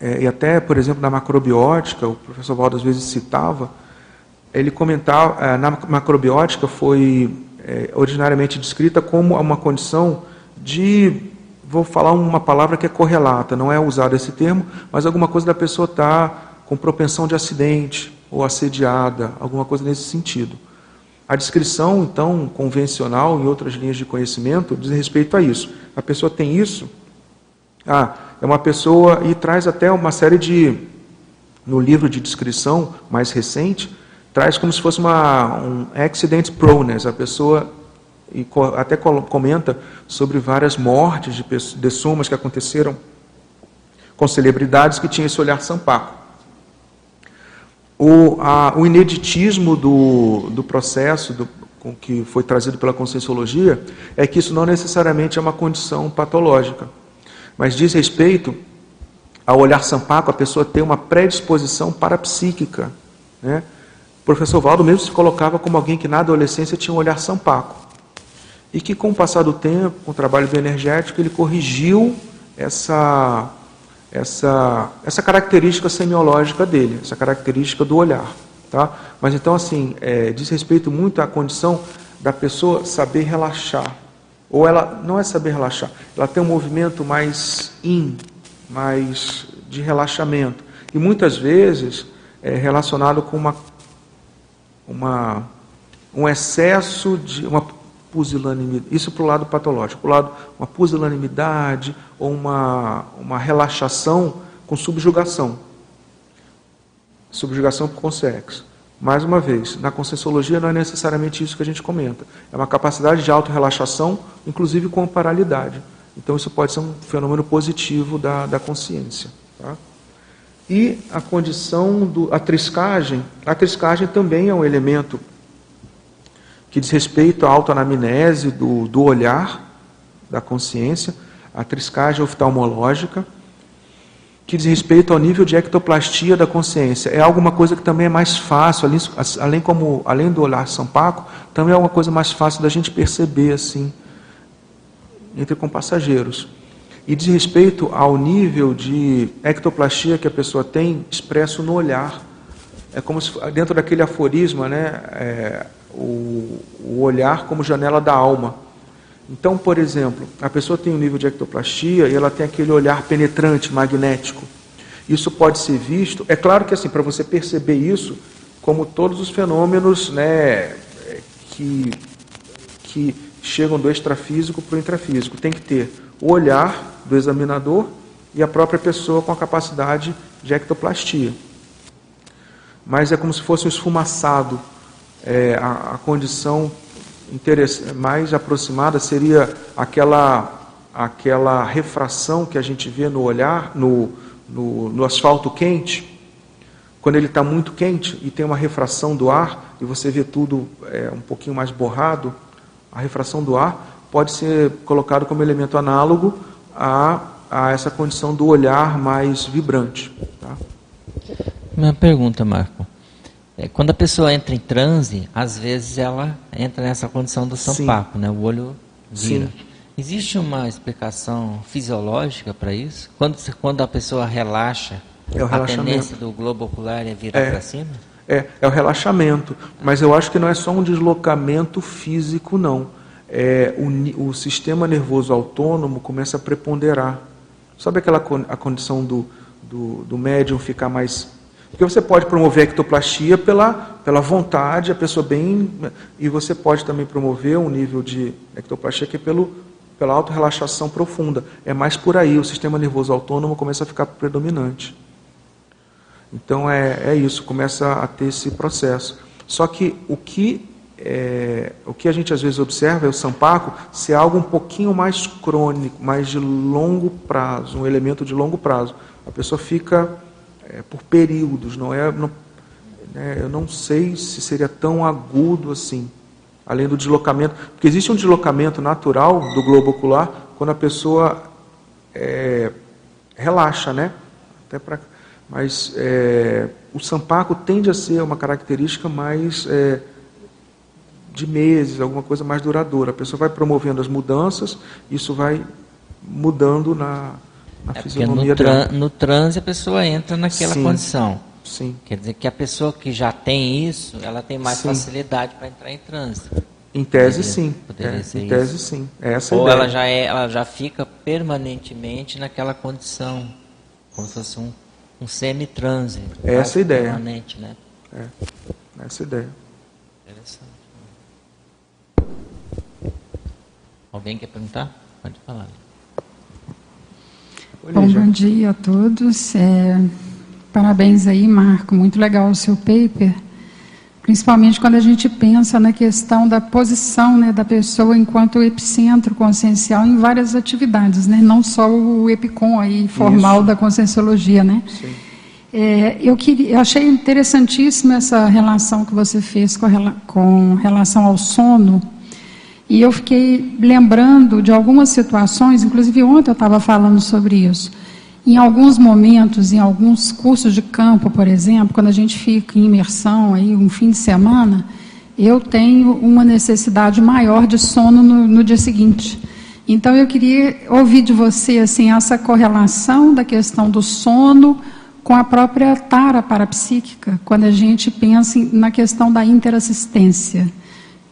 é, e até, por exemplo, na macrobiótica, o professor Valdo às vezes citava, ele comentava, é, na macrobiótica foi é, originariamente descrita como uma condição de vou falar uma palavra que é correlata, não é usado esse termo, mas alguma coisa da pessoa estar tá com propensão de acidente ou assediada, alguma coisa nesse sentido. A descrição, então, convencional em outras linhas de conhecimento diz respeito a isso. A pessoa tem isso, ah, é uma pessoa, e traz até uma série de, no livro de descrição mais recente, traz como se fosse uma, um accident proneness, a pessoa e até comenta sobre várias mortes de, de sumas que aconteceram com celebridades que tinham esse olhar sampaco. O, a, o ineditismo do, do processo do, com que foi trazido pela conscienciologia é que isso não necessariamente é uma condição patológica, mas diz respeito ao olhar sampaco, a pessoa ter uma predisposição parapsíquica Né? O professor Valdo mesmo se colocava como alguém que na adolescência tinha um olhar sampaco. E que com o passar do tempo, com o trabalho do energético, ele corrigiu essa, essa, essa característica semiológica dele, essa característica do olhar. Tá? Mas então, assim, é, diz respeito muito à condição da pessoa saber relaxar. Ou ela não é saber relaxar, ela tem um movimento mais in, mais de relaxamento. E muitas vezes é relacionado com uma uma, um excesso de uma pusilanimidade, isso para o lado patológico, para o lado uma pusilanimidade ou uma, uma relaxação com subjugação. Subjugação por consexo. Mais uma vez, na conscienciologia não é necessariamente isso que a gente comenta. É uma capacidade de autorrelaxação, inclusive com paralidade. Então isso pode ser um fenômeno positivo da, da consciência. Tá? E a condição do a triscagem, a triscagem também é um elemento que diz respeito à autoanamnese do, do olhar, da consciência, a triscagem oftalmológica, que diz respeito ao nível de ectoplastia da consciência. É alguma coisa que também é mais fácil, além, além, como, além do olhar sampaco, também é uma coisa mais fácil da gente perceber assim, entre com passageiros e diz respeito ao nível de ectoplastia que a pessoa tem expresso no olhar. É como se, dentro daquele aforisma, né, é, o, o olhar como janela da alma. Então, por exemplo, a pessoa tem um nível de ectoplastia e ela tem aquele olhar penetrante, magnético. Isso pode ser visto. É claro que assim, para você perceber isso, como todos os fenômenos, né, que que chegam do extrafísico para o intrafísico, tem que ter o olhar do examinador e a própria pessoa com a capacidade de ectoplastia. Mas é como se fosse um esfumaçado. É, a, a, condição mais aproximada seria aquela, aquela refração que a gente vê no olhar, no, no, no asfalto quente, quando ele está muito quente e tem uma refração do ar e você vê tudo é, um pouquinho mais borrado, a refração do ar pode ser colocado como elemento análogo a, a essa condição do olhar mais vibrante. Tá? Uma pergunta, Marco. É, quando a pessoa entra em transe, às vezes ela entra nessa condição do sampaco, né? O olho vira. Sim. Existe uma explicação fisiológica para isso? Quando, quando a pessoa relaxa, é a tendência do globo ocular é virar é, para cima? É, é o relaxamento. Mas eu acho que não é só um deslocamento físico, não é, o, o, sistema nervoso autônomo começa a preponderar. Sabe aquela a condição do, do, do médium ficar mais. Porque você pode promover a ectoplastia pela, pela vontade, a pessoa bem. E você pode também promover um nível de ectoplastia que é pelo, pela autorrelaxação profunda. É mais por aí, o sistema nervoso autônomo começa a ficar predominante. Então é, é isso, começa a ter esse processo. Só que o que é, o que a gente às vezes observa é o sampaco ser algo um pouquinho mais crônico, mais de longo prazo, um elemento de longo prazo. A pessoa fica é, por períodos, não é? Não, né, eu não sei se seria tão agudo assim, além do deslocamento, porque existe um deslocamento natural do globo ocular quando a pessoa é, relaxa, né? Até pra, mas é, o sampaco tende a ser uma característica mais é, de meses, alguma coisa mais duradoura. A pessoa vai promovendo as mudanças, isso vai mudando na, na é fisionomia no dela. No transe a pessoa entra naquela sim, condição. Sim. Quer dizer que a pessoa que já tem isso, ela tem mais sim. facilidade para entrar em transe. Em tese, poderia, sim. Poderia é, em tese, isso. sim. É essa Ou ideia. ela já, é, ela já fica permanentemente naquela condição, como se fosse um, um semi-transe. É essa ideia. Permanente, né? É, essa ideia. Alguém quer perguntar? Pode falar. Bom, bom dia a todos. É, parabéns aí, Marco. Muito legal o seu paper. Principalmente quando a gente pensa na questão da posição né, da pessoa enquanto epicentro consciencial em várias atividades, né? não só o EPICOM aí, formal Isso. da conscienciologia. Né? É, eu, queria, eu achei interessantíssima essa relação que você fez com, com relação ao sono e eu fiquei lembrando de algumas situações, inclusive ontem eu estava falando sobre isso, em alguns momentos, em alguns cursos de campo, por exemplo, quando a gente fica em imersão aí um fim de semana, eu tenho uma necessidade maior de sono no, no dia seguinte. Então eu queria ouvir de você assim essa correlação da questão do sono com a própria tara parapsíquica, quando a gente pensa na questão da interassistência,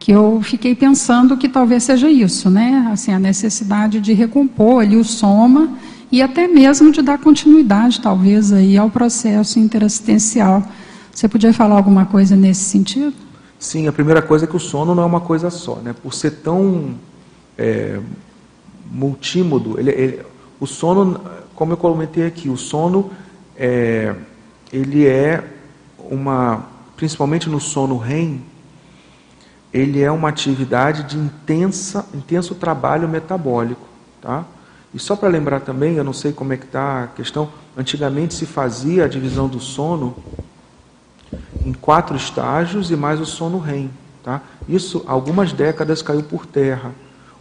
que eu fiquei pensando que talvez seja isso, né? Assim, a necessidade de recompor ali o soma e até mesmo de dar continuidade, talvez, aí ao processo interassistencial. Você podia falar alguma coisa nesse sentido? Sim, a primeira coisa é que o sono não é uma coisa só, né? Por ser tão é, multímodo, ele, ele, o sono, como eu comentei aqui, o sono é, ele é uma, principalmente no sono REM, ele é uma atividade de intensa, intenso trabalho metabólico, tá? E só para lembrar também, eu não sei como é que está a questão, antigamente se fazia a divisão do sono em quatro estágios e mais o sono REM. Tá? Isso, algumas décadas, caiu por terra.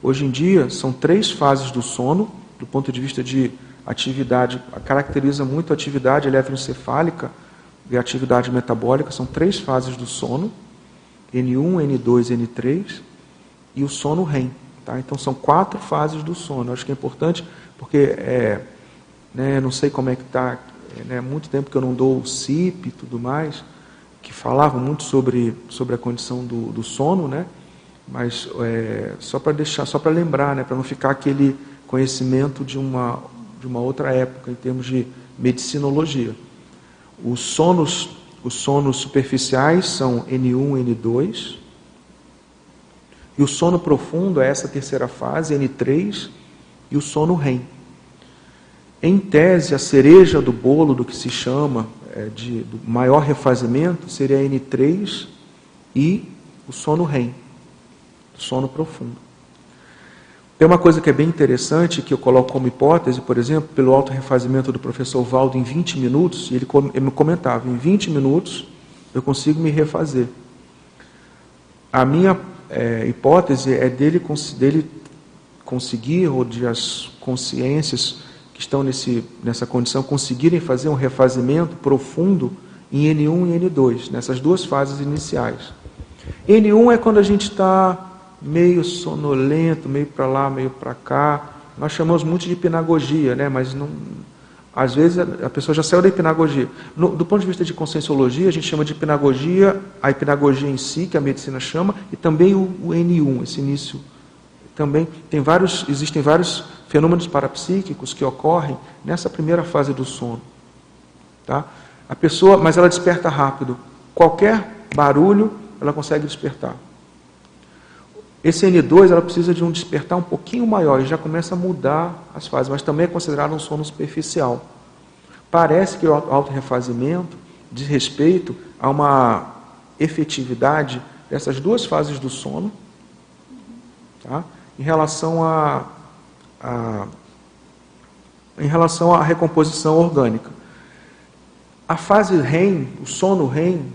Hoje em dia, são três fases do sono, do ponto de vista de atividade, caracteriza muito a atividade eletroencefálica e a atividade metabólica, são três fases do sono, N1, N2, N3, e o sono REM. Tá? Então são quatro fases do sono. Eu acho que é importante porque é, né, não sei como é que está, é né, muito tempo que eu não dou o CIP e tudo mais, que falavam muito sobre, sobre a condição do, do sono, né? mas é, só para deixar, só para lembrar, né, para não ficar aquele conhecimento de uma, de uma outra época em termos de medicinologia. Os sonos, os sonos superficiais são N1, N2, e o sono profundo é essa terceira fase, N3, e o sono REM. Em tese, a cereja do bolo do que se chama é, de do maior refazimento seria N3 e o sono REM, sono profundo. Tem uma coisa que é bem interessante, que eu coloco como hipótese, por exemplo, pelo alto refazimento do professor Valdo em 20 minutos, ele, ele me comentava, em 20 minutos eu consigo me refazer. A minha é, hipótese é dele, dele conseguir, ou de as consciências que estão nesse, nessa condição, conseguirem fazer um refazimento profundo em N1 e N2, nessas duas fases iniciais. N1 é quando a gente está meio sonolento, meio para lá, meio para cá. Nós chamamos muito de hipnagogia, né? mas não, às vezes a pessoa já saiu da hipnagogia. No, do ponto de vista de conscienciologia, a gente chama de hipnagogia, a hipnagogia em si, que a medicina chama, e também o, o N1, esse início. Também tem vários, existem vários fenômenos parapsíquicos que ocorrem nessa primeira fase do sono. Tá? A pessoa, mas ela desperta rápido. Qualquer barulho, ela consegue despertar. Esse N2 ela precisa de um despertar um pouquinho maior e já começa a mudar as fases, mas também é considerado um sono superficial. Parece que o auto-refazimento diz respeito a uma efetividade dessas duas fases do sono, tá? em relação a, a em relação à recomposição orgânica. A fase REM, o sono REM,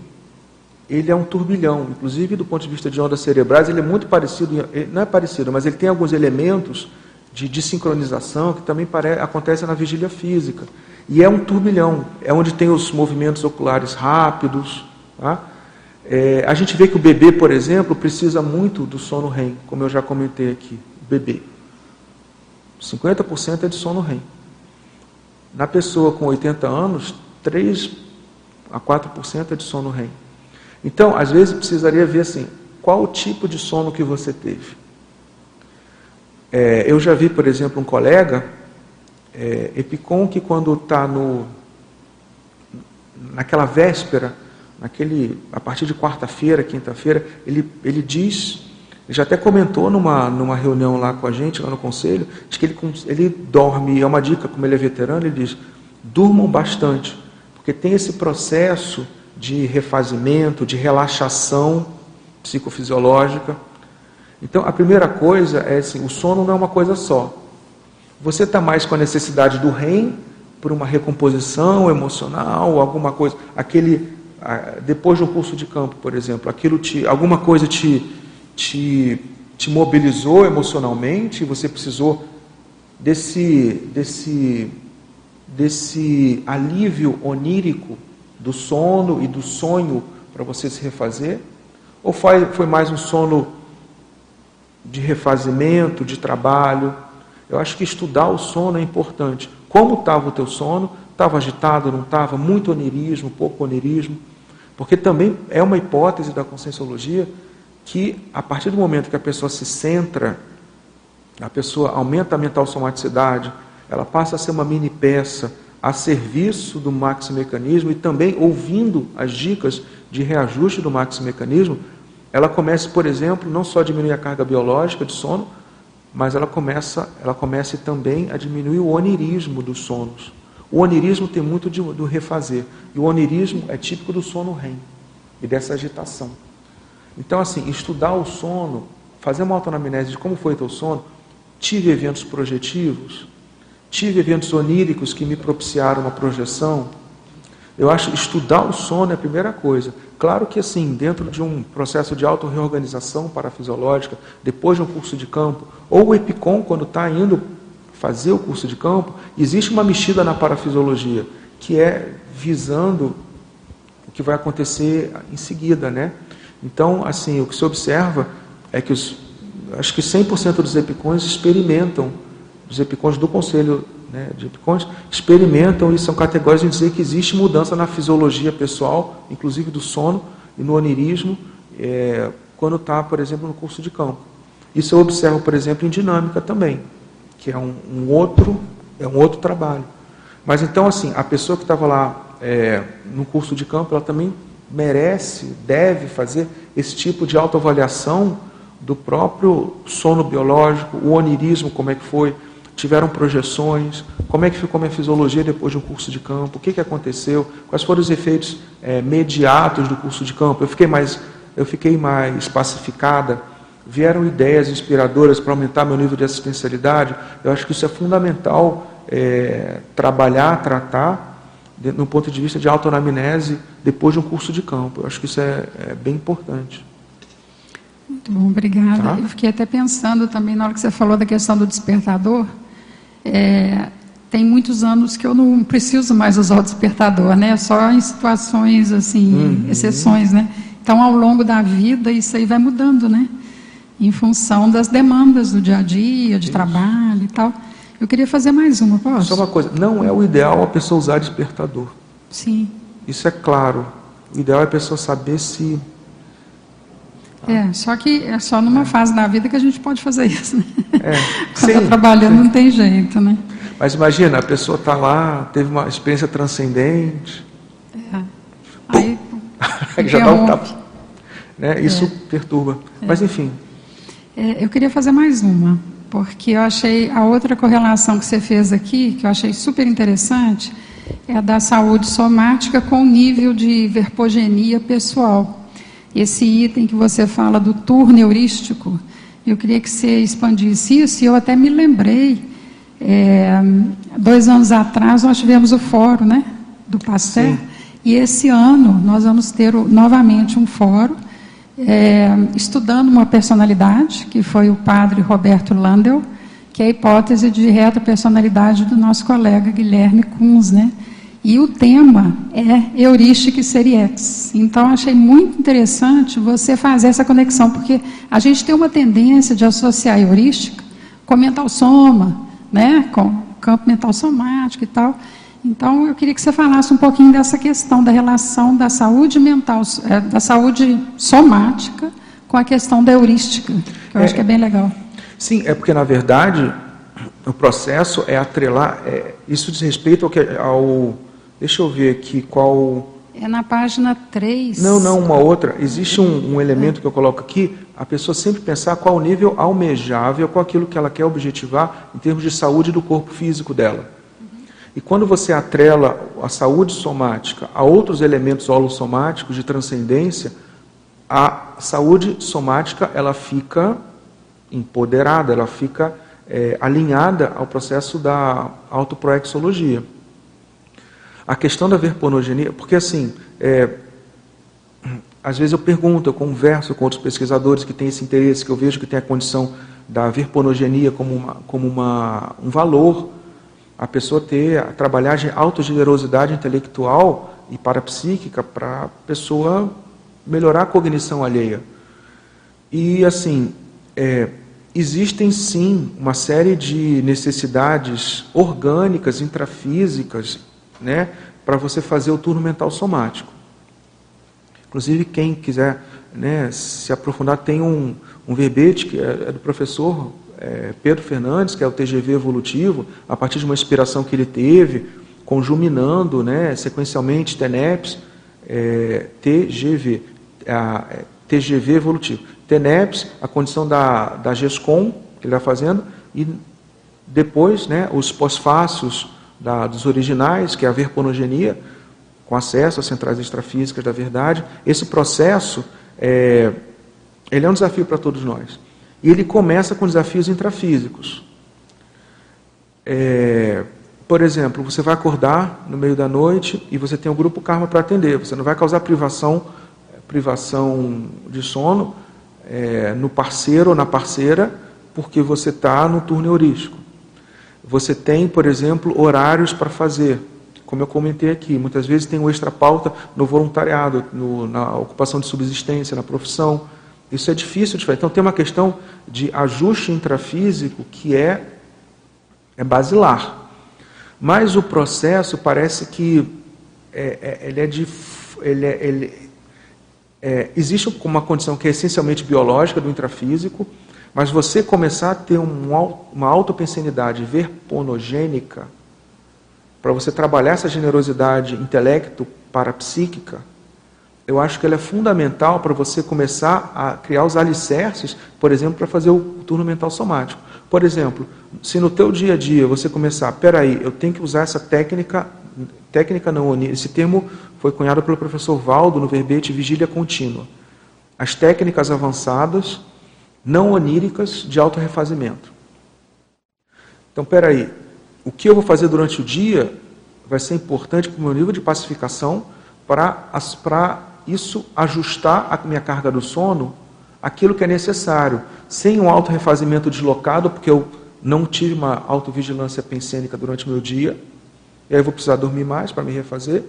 ele é um turbilhão, inclusive do ponto de vista de ondas cerebrais, ele é muito parecido, não é parecido, mas ele tem alguns elementos de desincronização que também acontecem na vigília física. E é um turbilhão, é onde tem os movimentos oculares rápidos. Tá? É, a gente vê que o bebê, por exemplo, precisa muito do sono REM, como eu já comentei aqui. O bebê. 50% é de sono REM. Na pessoa com 80 anos, 3 a 4% é de sono REM. Então, às vezes precisaria ver assim, qual o tipo de sono que você teve. É, eu já vi, por exemplo, um colega, é, Epicom, que quando está no, naquela véspera, naquele, a partir de quarta-feira, quinta-feira, ele, ele diz, ele já até comentou numa, numa reunião lá com a gente, lá no conselho, de que ele, ele dorme, é uma dica, como ele é veterano, ele diz, durmam bastante, porque tem esse processo de refazimento, de relaxação psicofisiológica. Então, a primeira coisa é assim: o sono não é uma coisa só. Você está mais com a necessidade do REM por uma recomposição emocional, alguma coisa, aquele depois de um curso de campo, por exemplo, aquilo te, alguma coisa te, te, te mobilizou emocionalmente, você precisou desse, desse desse alívio onírico do sono e do sonho para você se refazer? Ou foi, foi mais um sono de refazimento, de trabalho? Eu acho que estudar o sono é importante. Como estava o teu sono? Estava agitado, não estava? Muito onirismo, pouco onirismo? Porque também é uma hipótese da conscienciologia que, a partir do momento que a pessoa se centra, a pessoa aumenta a mental somaticidade, ela passa a ser uma mini peça a serviço do maximecanismo e também ouvindo as dicas de reajuste do maximecanismo, ela começa, por exemplo, não só a diminuir a carga biológica de sono, mas ela começa, ela começa também a diminuir o onirismo dos sonos. O onirismo tem muito de, do refazer. E o onirismo é típico do sono REM e dessa agitação. Então, assim, estudar o sono, fazer uma autoanamnese de como foi o teu sono, tive eventos projetivos, tive eventos oníricos que me propiciaram uma projeção. Eu acho estudar o sono é a primeira coisa. Claro que, assim, dentro de um processo de autorreorganização parafisiológica, depois de um curso de campo, ou o EPICOM, quando está indo fazer o curso de campo, existe uma mexida na parafisiologia, que é visando o que vai acontecer em seguida, né? Então, assim, o que se observa é que os, acho que 100% dos epicões experimentam, os epicões do Conselho né, de Epicões, experimentam e são categóricos em dizer que existe mudança na fisiologia pessoal, inclusive do sono e no onirismo, é, quando está, por exemplo, no curso de campo. Isso eu observo, por exemplo, em dinâmica também que é um, um, outro é um outro trabalho. Mas então assim, a pessoa que estava lá é, no curso de campo, ela também merece, deve fazer esse tipo de autoavaliação do próprio sono biológico, o onirismo, como é que foi, tiveram projeções, como é que ficou minha fisiologia depois de um curso de campo, o que, que aconteceu, quais foram os efeitos é, mediatos do curso de campo. Eu fiquei mais, eu fiquei mais pacificada vieram ideias inspiradoras para aumentar meu nível de assistencialidade, eu acho que isso é fundamental é, trabalhar, tratar, de, no ponto de vista de autoanamnese, depois de um curso de campo. Eu acho que isso é, é bem importante. Muito bom, obrigada. Tá? Eu fiquei até pensando também, na hora que você falou da questão do despertador, é, tem muitos anos que eu não preciso mais usar o despertador, né? Só em situações, assim, uhum. exceções, né? Então, ao longo da vida, isso aí vai mudando, né? em função das demandas do dia a dia, de Isso. trabalho e tal. Eu queria fazer mais uma, posso? Só uma coisa, não é o ideal a pessoa usar despertador. Sim. Isso é claro. O ideal é a pessoa saber se. É, só que é só numa é. fase da vida que a gente pode fazer isso, né? É. Quando está trabalhando sim. não tem jeito, né? Mas imagina, a pessoa está lá, teve uma experiência transcendente. É. Aí. já dá um tapa. Né? Isso é. perturba. Mas enfim. É, eu queria fazer mais uma, porque eu achei a outra correlação que você fez aqui, que eu achei super interessante, é a da saúde somática com o nível de verpogenia pessoal. Esse item que você fala do tour neurístico, eu queria que você expandisse isso, e eu até me lembrei, é, dois anos atrás nós tivemos o fórum né, do Pasteur, e esse ano nós vamos ter novamente um fórum, é, estudando uma personalidade, que foi o padre Roberto Landel, que é a hipótese de retropersonalidade do nosso colega Guilherme Kunz, né? E o tema é heurística e seriex. Então, achei muito interessante você fazer essa conexão, porque a gente tem uma tendência de associar a heurística com mental soma, né? com campo mental somático e tal. Então, eu queria que você falasse um pouquinho dessa questão da relação da saúde mental, é, da saúde somática com a questão da heurística, que eu é, acho que é bem legal. Sim, é porque, na verdade, o processo é atrelar, é, isso diz respeito ao, que, ao. Deixa eu ver aqui qual. É na página 3. Não, não, uma outra. Existe um, um elemento que eu coloco aqui, a pessoa sempre pensar qual o nível almejável, com aquilo que ela quer objetivar em termos de saúde do corpo físico dela. E quando você atrela a saúde somática a outros elementos holossomáticos de transcendência, a saúde somática ela fica empoderada, ela fica é, alinhada ao processo da autoproexologia. A questão da verponogenia, porque assim, é, às vezes eu pergunto, eu converso com outros pesquisadores que têm esse interesse, que eu vejo que tem a condição da verponogenia como, uma, como uma, um valor a pessoa ter, a trabalhar de autogenerosidade intelectual e parapsíquica para a pessoa melhorar a cognição alheia. E assim, é, existem sim uma série de necessidades orgânicas, intrafísicas, né, para você fazer o turno mental somático. Inclusive, quem quiser né, se aprofundar, tem um, um verbete que é, é do professor é, Pedro Fernandes, que é o TGV evolutivo, a partir de uma inspiração que ele teve, conjuminando né, sequencialmente TENEPS, é, TGV, a, é, TGV evolutivo. TENEPS, a condição da, da GESCOM, que ele vai fazendo, e depois né, os pós-fácios dos originais, que é a verponogenia, com acesso às centrais extrafísicas da verdade. Esse processo é, ele é um desafio para todos nós. E ele começa com desafios intrafísicos. É, por exemplo, você vai acordar no meio da noite e você tem um grupo karma para atender. Você não vai causar privação, privação de sono é, no parceiro ou na parceira, porque você está no turno heurístico. Você tem, por exemplo, horários para fazer. Como eu comentei aqui, muitas vezes tem um extra pauta no voluntariado, no, na ocupação de subsistência, na profissão. Isso é difícil de fazer. Então tem uma questão de ajuste intrafísico que é, é basilar. Mas o processo parece que é, é, ele é de. Ele é, ele, é, existe uma condição que é essencialmente biológica do intrafísico, mas você começar a ter um, uma autopensenidade verponogênica, para você trabalhar essa generosidade intelecto parapsíquica, eu acho que ela é fundamental para você começar a criar os alicerces, por exemplo, para fazer o turno mental somático. Por exemplo, se no teu dia a dia você começar, peraí, eu tenho que usar essa técnica, técnica não esse termo foi cunhado pelo professor Valdo no verbete vigília contínua. As técnicas avançadas, não oníricas, de autorrefazimento. Então, peraí, o que eu vou fazer durante o dia vai ser importante para o meu nível de pacificação, para isso ajustar a minha carga do sono aquilo que é necessário, sem um auto-refazimento deslocado, porque eu não tive uma autovigilância pensênica durante o meu dia, e aí eu vou precisar dormir mais para me refazer,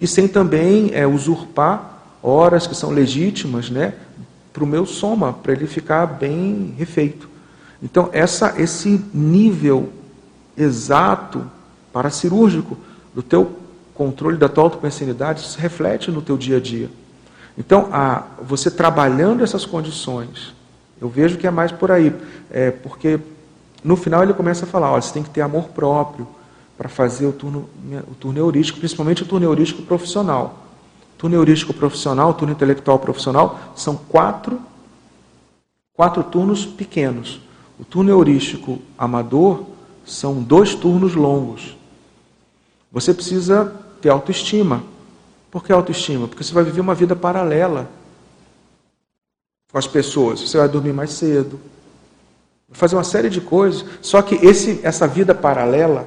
e sem também é, usurpar horas que são legítimas né, para o meu soma, para ele ficar bem refeito. Então, essa, esse nível exato, paracirúrgico, do teu controle da tua autopensinidade se reflete no teu dia a dia. Então, a, você trabalhando essas condições, eu vejo que é mais por aí, é, porque no final ele começa a falar, olha, você tem que ter amor próprio para fazer o turno, o turno heurístico, principalmente o turno heurístico profissional. Turno heurístico profissional, turno intelectual profissional, são quatro, quatro turnos pequenos. O turno heurístico amador são dois turnos longos. Você precisa ter autoestima. Por que autoestima? Porque você vai viver uma vida paralela com as pessoas. Você vai dormir mais cedo, vai fazer uma série de coisas. Só que esse, essa vida paralela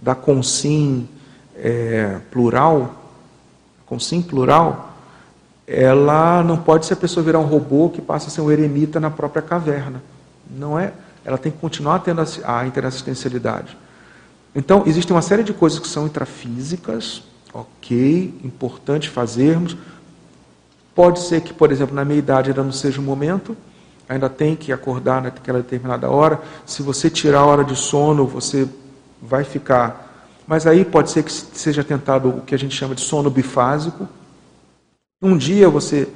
da consim é, plural, consim plural, ela não pode ser a pessoa virar um robô que passa a ser um eremita na própria caverna. Não é. Ela tem que continuar tendo a interassistencialidade. Então, existem uma série de coisas que são intrafísicas, ok, importante fazermos. Pode ser que, por exemplo, na meia idade ainda não seja o momento, ainda tem que acordar naquela determinada hora. Se você tirar a hora de sono, você vai ficar. Mas aí pode ser que seja tentado o que a gente chama de sono bifásico. Um dia você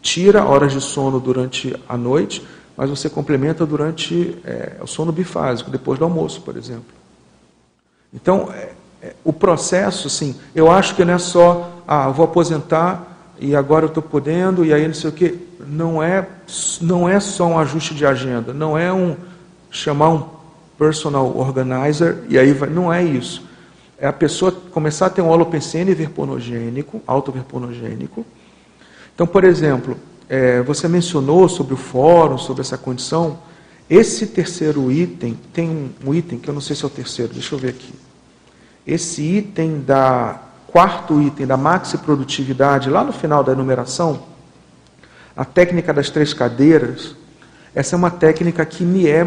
tira horas de sono durante a noite, mas você complementa durante é, o sono bifásico, depois do almoço, por exemplo. Então, é, é, o processo, sim, eu acho que não é só, ah, vou aposentar e agora eu estou podendo, e aí não sei o quê. Não é, não é só um ajuste de agenda, não é um chamar um personal organizer e aí vai, não é isso. É a pessoa começar a ter um holopensene verponogênico, autoverponogênico. Então, por exemplo, é, você mencionou sobre o fórum, sobre essa condição. Esse terceiro item, tem um, item que eu não sei se é o terceiro, deixa eu ver aqui. Esse item da quarto item da maxi produtividade, lá no final da enumeração, a técnica das três cadeiras, essa é uma técnica que me é,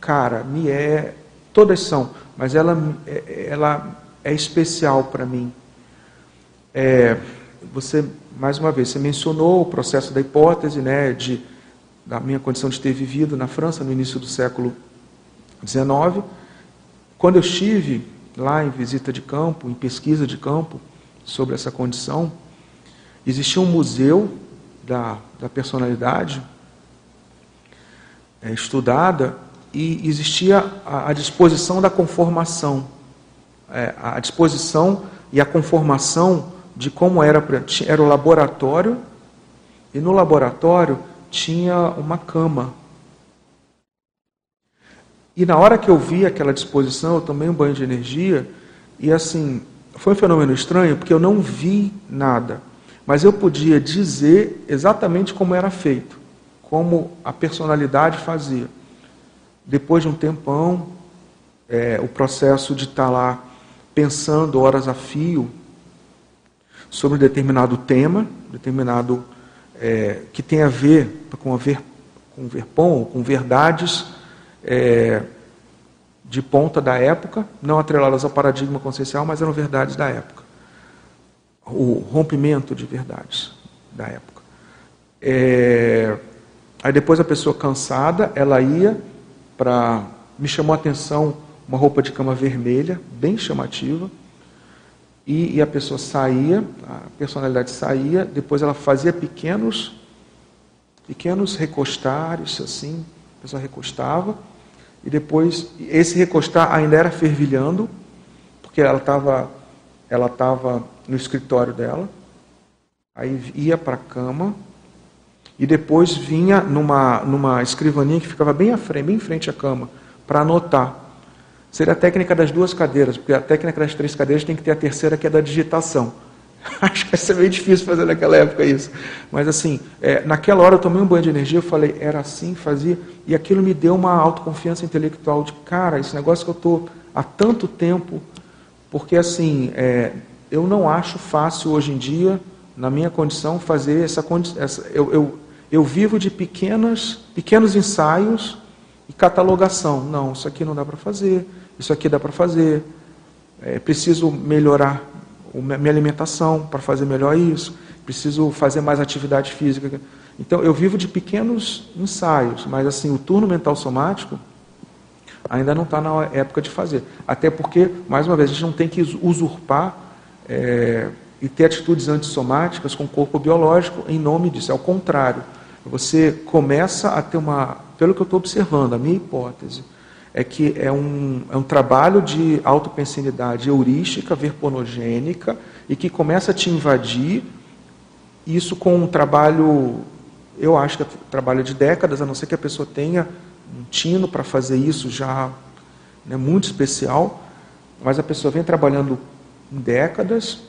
cara, me é todas são, mas ela, é, ela é especial para mim. É, você, mais uma vez, você mencionou o processo da hipótese, né, de, da minha condição de ter vivido na França no início do século XIX. Quando eu estive lá em visita de campo, em pesquisa de campo sobre essa condição, existia um museu da, da personalidade é, estudada e existia a, disposição da conformação, é, a disposição e a conformação de como era, era o laboratório, e no laboratório tinha uma cama. E na hora que eu vi aquela disposição, eu tomei um banho de energia, e assim, foi um fenômeno estranho, porque eu não vi nada, mas eu podia dizer exatamente como era feito, como a personalidade fazia. Depois de um tempão, é, o processo de estar lá pensando horas a fio, sobre um determinado tema, determinado é, que tem a ver com, a ver, com verpom, com verdades é, de ponta da época, não atreladas ao paradigma consciencial, mas eram verdades da época. O rompimento de verdades da época. É, aí depois a pessoa cansada, ela ia para. Me chamou a atenção uma roupa de cama vermelha, bem chamativa e, e, a pessoa saía, a personalidade saía, depois ela fazia pequenos, pequenos recostares, assim, a pessoa recostava, e depois esse recostar ainda era fervilhando, porque ela estava ela tava no escritório dela, aí ia para a cama, e depois vinha numa, numa escrivaninha que ficava bem à frente, bem em frente à cama, para anotar. Seria a técnica das duas cadeiras, porque a técnica das três cadeiras tem que ter a terceira, que é da digitação. Acho que vai ser meio difícil fazer naquela época isso. Mas assim, é, naquela hora eu tomei um banho de energia, eu falei, era assim, fazia, e aquilo me deu uma autoconfiança intelectual de, cara, esse negócio que eu estou há tanto tempo, porque assim, é, eu não acho fácil hoje em dia, na minha condição, fazer essa condição. Eu, eu, eu vivo de pequenas, pequenos ensaios e catalogação. Não, isso aqui não dá para fazer, isso aqui dá para fazer. É, preciso melhorar minha alimentação para fazer melhor isso. Preciso fazer mais atividade física. Então, eu vivo de pequenos ensaios, mas assim, o turno mental somático ainda não está na época de fazer. Até porque, mais uma vez, a gente não tem que usurpar é, e ter atitudes antissomáticas com o corpo biológico em nome disso. É o contrário. Você começa a ter uma pelo que eu estou observando, a minha hipótese é que é um, é um trabalho de autopensinidade heurística, verponogênica, e que começa a te invadir, isso com um trabalho, eu acho que é um trabalho de décadas, a não ser que a pessoa tenha um tino para fazer isso já né, muito especial, mas a pessoa vem trabalhando décadas,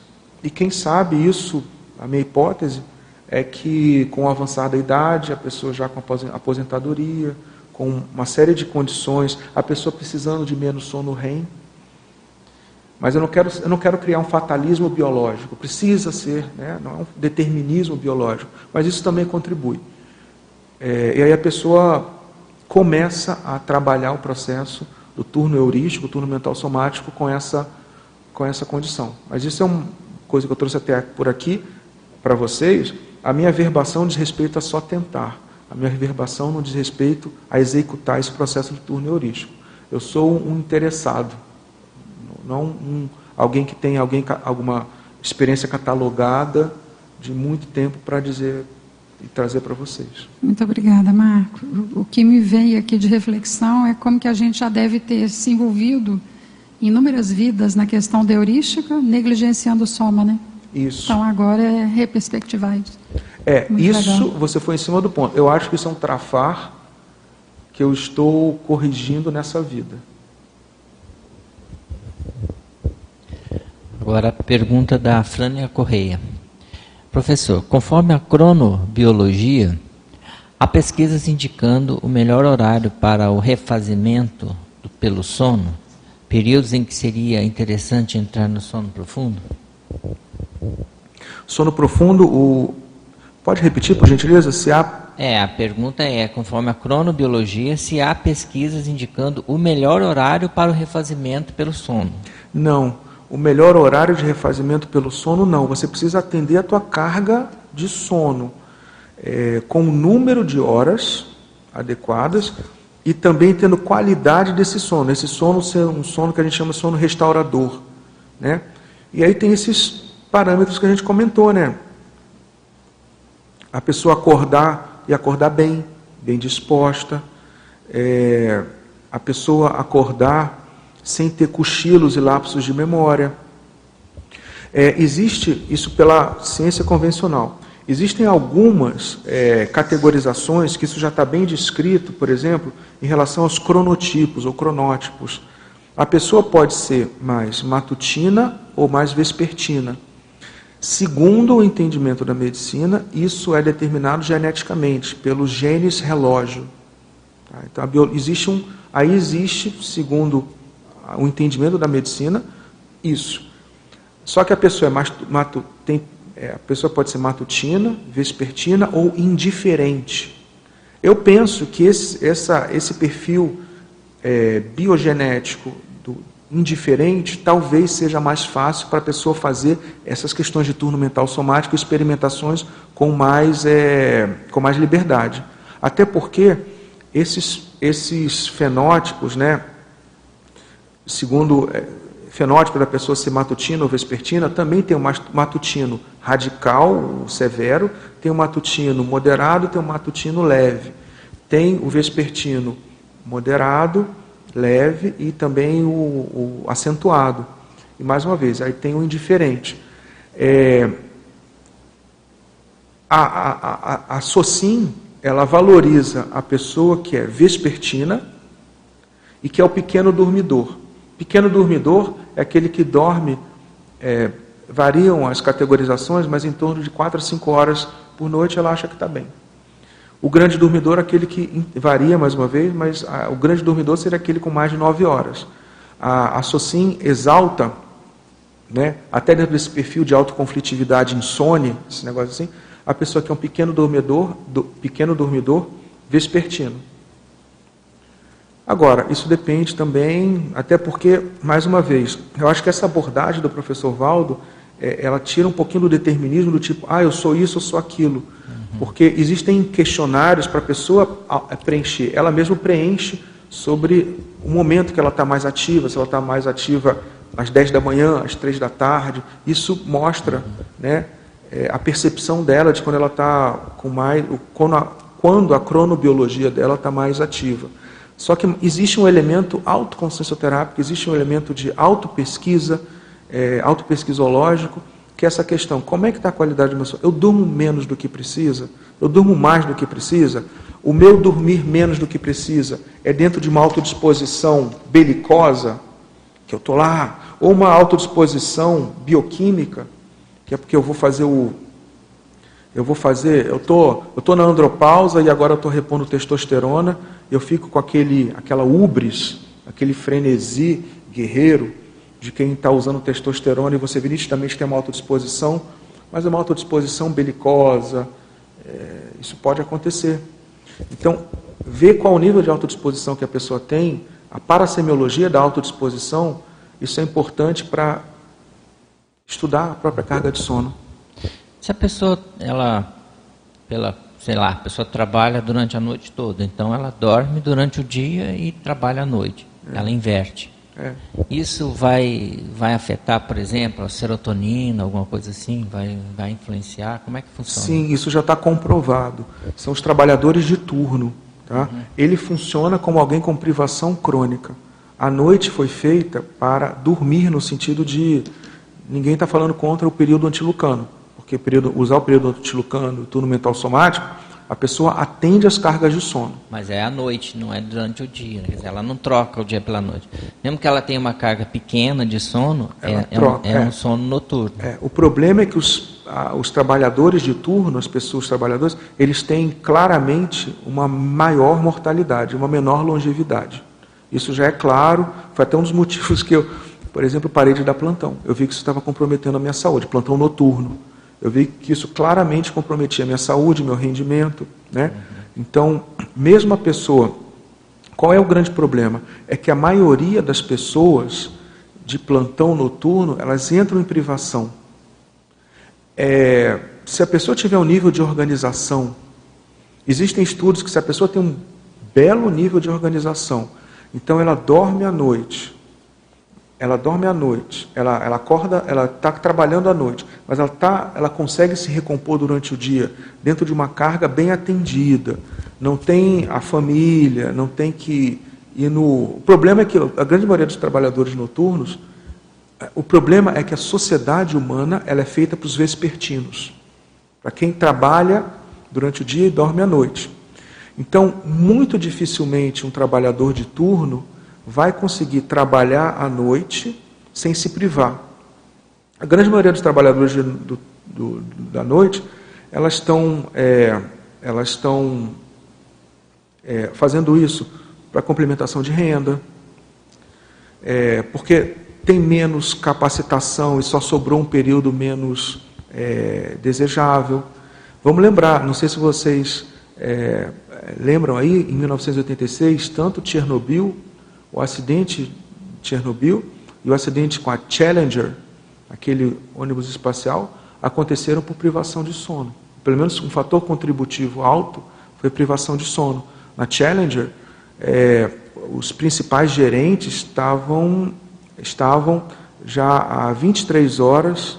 e quem sabe isso, a minha hipótese, é que com o avançar da idade, a pessoa já com aposentadoria, com uma série de condições, a pessoa precisando de menos sono REM. Mas eu não quero, eu não quero criar um fatalismo biológico, precisa ser, né? não é um determinismo biológico, mas isso também contribui. É, e aí a pessoa começa a trabalhar o processo do turno heurístico, turno mental somático com essa, com essa condição. Mas isso é uma coisa que eu trouxe até por aqui para vocês, a minha verbação diz respeito a só tentar. A minha verbação não diz respeito a executar esse processo de turno heurístico. Eu sou um interessado, não um, alguém que tem alguém, alguma experiência catalogada de muito tempo para dizer e trazer para vocês. Muito obrigada, Marco. O que me veio aqui de reflexão é como que a gente já deve ter se envolvido em inúmeras vidas na questão da heurística, negligenciando soma, né? Isso. Então agora é reperspectivar isso. É, Muito isso legal. você foi em cima do ponto. Eu acho que isso é um trafar que eu estou corrigindo nessa vida. Agora a pergunta da Frânia Correia. Professor, conforme a cronobiologia, há pesquisas indicando o melhor horário para o refazimento do, pelo sono, períodos em que seria interessante entrar no sono profundo? Sono profundo, o... pode repetir, por gentileza? Se há É, a pergunta é, conforme a cronobiologia, se há pesquisas indicando o melhor horário para o refazimento pelo sono. Não. O melhor horário de refazimento pelo sono, não. Você precisa atender a tua carga de sono é, com o número de horas adequadas e também tendo qualidade desse sono. Esse sono ser um sono que a gente chama de sono restaurador, né? E aí tem esses parâmetros que a gente comentou, né? A pessoa acordar e acordar bem, bem disposta, é, a pessoa acordar sem ter cochilos e lapsos de memória. É, existe isso pela ciência convencional. Existem algumas é, categorizações que isso já está bem descrito, por exemplo, em relação aos cronotipos ou cronótipos. A pessoa pode ser mais matutina ou mais vespertina. Segundo o entendimento da medicina, isso é determinado geneticamente pelos genes relógio. Tá? Então, existe um, aí existe, segundo o entendimento da medicina, isso. Só que a pessoa é matu, tem, é, a pessoa pode ser matutina, vespertina ou indiferente. Eu penso que esse, essa, esse perfil é, biogenético indiferente talvez seja mais fácil para a pessoa fazer essas questões de turno mental somático, experimentações com mais, é, com mais liberdade. Até porque esses, esses fenótipos, né, segundo é, fenótipo da pessoa ser matutina ou vespertina, também tem o matutino radical, severo, tem o matutino moderado, tem o matutino leve. Tem o vespertino moderado, leve e também o, o acentuado. E mais uma vez, aí tem o indiferente. É, a, a, a, a SOCIM, ela valoriza a pessoa que é vespertina e que é o pequeno dormidor. Pequeno dormidor é aquele que dorme, é, variam as categorizações, mas em torno de 4 a 5 horas por noite ela acha que está bem. O grande dormidor aquele que varia mais uma vez, mas a, o grande dormidor seria aquele com mais de 9 horas. A, a SOCIM exalta, né, até dentro desse perfil de autoconflitividade, insônia, esse negócio assim, a pessoa que é um pequeno dormidor, do, pequeno dormidor vespertino. Agora, isso depende também, até porque, mais uma vez, eu acho que essa abordagem do professor Valdo, é, ela tira um pouquinho do determinismo do tipo, ah, eu sou isso, eu sou aquilo. Porque existem questionários para a pessoa preencher. Ela mesma preenche sobre o momento que ela está mais ativa, se ela está mais ativa às 10 da manhã, às 3 da tarde. Isso mostra né, é, a percepção dela de quando ela está com mais. Quando a, quando a cronobiologia dela está mais ativa. Só que existe um elemento autoconsciencioterápico, existe um elemento de autopesquisa, é, autopesquisológico, que é essa questão, como é que está a qualidade do meu sono? Eu durmo menos do que precisa? Eu durmo mais do que precisa? O meu dormir menos do que precisa é dentro de uma autodisposição belicosa, que eu estou lá, ou uma autodisposição bioquímica, que é porque eu vou fazer o. Eu vou fazer, eu tô, eu tô na andropausa e agora eu estou repondo testosterona eu fico com aquele, aquela ubris, aquele frenesi guerreiro de quem está usando testosterona e você nitidamente tem uma autodisposição, mas é uma autodisposição belicosa. É, isso pode acontecer. Então, ver qual o nível de autodisposição que a pessoa tem, a parasemiologia da autodisposição, isso é importante para estudar a própria carga de sono. Se a pessoa, ela, pela sei lá, a pessoa trabalha durante a noite toda, então ela dorme durante o dia e trabalha à noite. É. Ela inverte. É. Isso vai, vai afetar, por exemplo, a serotonina, alguma coisa assim? Vai, vai influenciar? Como é que funciona? Sim, isso já está comprovado. São os trabalhadores de turno. Tá? Uhum. Ele funciona como alguém com privação crônica. A noite foi feita para dormir no sentido de. Ninguém está falando contra o período antilucano porque período, usar o período antilucano, turno mental somático, a pessoa atende às cargas de sono. Mas é à noite, não é durante o dia. Né? ela não troca o dia pela noite. Mesmo que ela tenha uma carga pequena de sono, é, troca, é, um, é, é, um, sono noturno. É, o problema é que os, os trabalhadores de turno, as pessoas trabalhadoras, eles têm claramente uma maior mortalidade, uma menor longevidade. Isso já é claro, foi até um dos motivos que eu, por exemplo, parei de dar plantão. Eu vi que isso estava comprometendo a minha saúde, plantão noturno. Eu vi que isso claramente comprometia minha saúde, meu rendimento. Né? Então, mesmo a pessoa. Qual é o grande problema? É que a maioria das pessoas de plantão noturno, elas entram em privação. É, se a pessoa tiver um nível de organização, existem estudos que se a pessoa tem um belo nível de organização, então ela dorme à noite, ela dorme à noite, ela, ela acorda, ela está trabalhando à noite, mas ela, tá, ela consegue se recompor durante o dia, dentro de uma carga bem atendida. Não tem a família, não tem que ir no. O problema é que a grande maioria dos trabalhadores noturnos, o problema é que a sociedade humana ela é feita para os vespertinos, para quem trabalha durante o dia e dorme à noite. Então, muito dificilmente um trabalhador de turno vai conseguir trabalhar à noite sem se privar. A grande maioria dos trabalhadores do, do, da noite, elas estão, é, elas estão é, fazendo isso para complementação de renda, é, porque tem menos capacitação e só sobrou um período menos é, desejável. Vamos lembrar, não sei se vocês é, lembram aí, em 1986, tanto Chernobyl o acidente de Chernobyl e o acidente com a Challenger, aquele ônibus espacial, aconteceram por privação de sono. Pelo menos um fator contributivo alto foi privação de sono. Na Challenger, é, os principais gerentes estavam, estavam já há 23 horas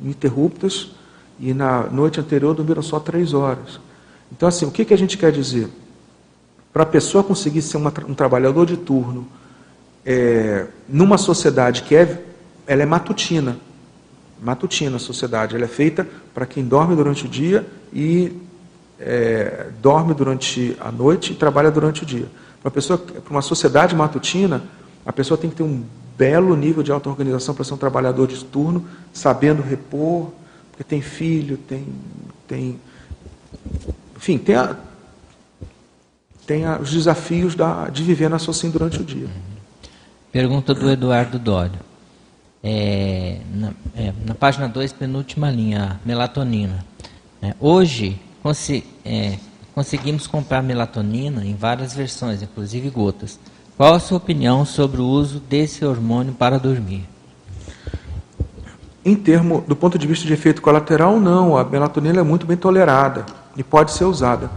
ininterruptas e na noite anterior dormiram só 3 horas. Então, assim, o que, que a gente quer dizer? Para a pessoa conseguir ser uma, um trabalhador de turno é, numa sociedade que é, ela é matutina, matutina a sociedade, ela é feita para quem dorme durante o dia e é, dorme durante a noite e trabalha durante o dia. Para pessoa, para uma sociedade matutina, a pessoa tem que ter um belo nível de auto-organização para ser um trabalhador de turno, sabendo repor, porque tem filho, tem, tem enfim, tem a, tem os desafios da, de viver na Socin durante o dia. Pergunta do Eduardo Dório. É, na, é, na, página 2, penúltima linha, melatonina. É, hoje, consi, é, conseguimos comprar melatonina em várias versões, inclusive gotas. Qual a sua opinião sobre o uso desse hormônio para dormir? Em termo, do ponto de vista de efeito colateral, não. A melatonina é muito bem tolerada e pode ser usada.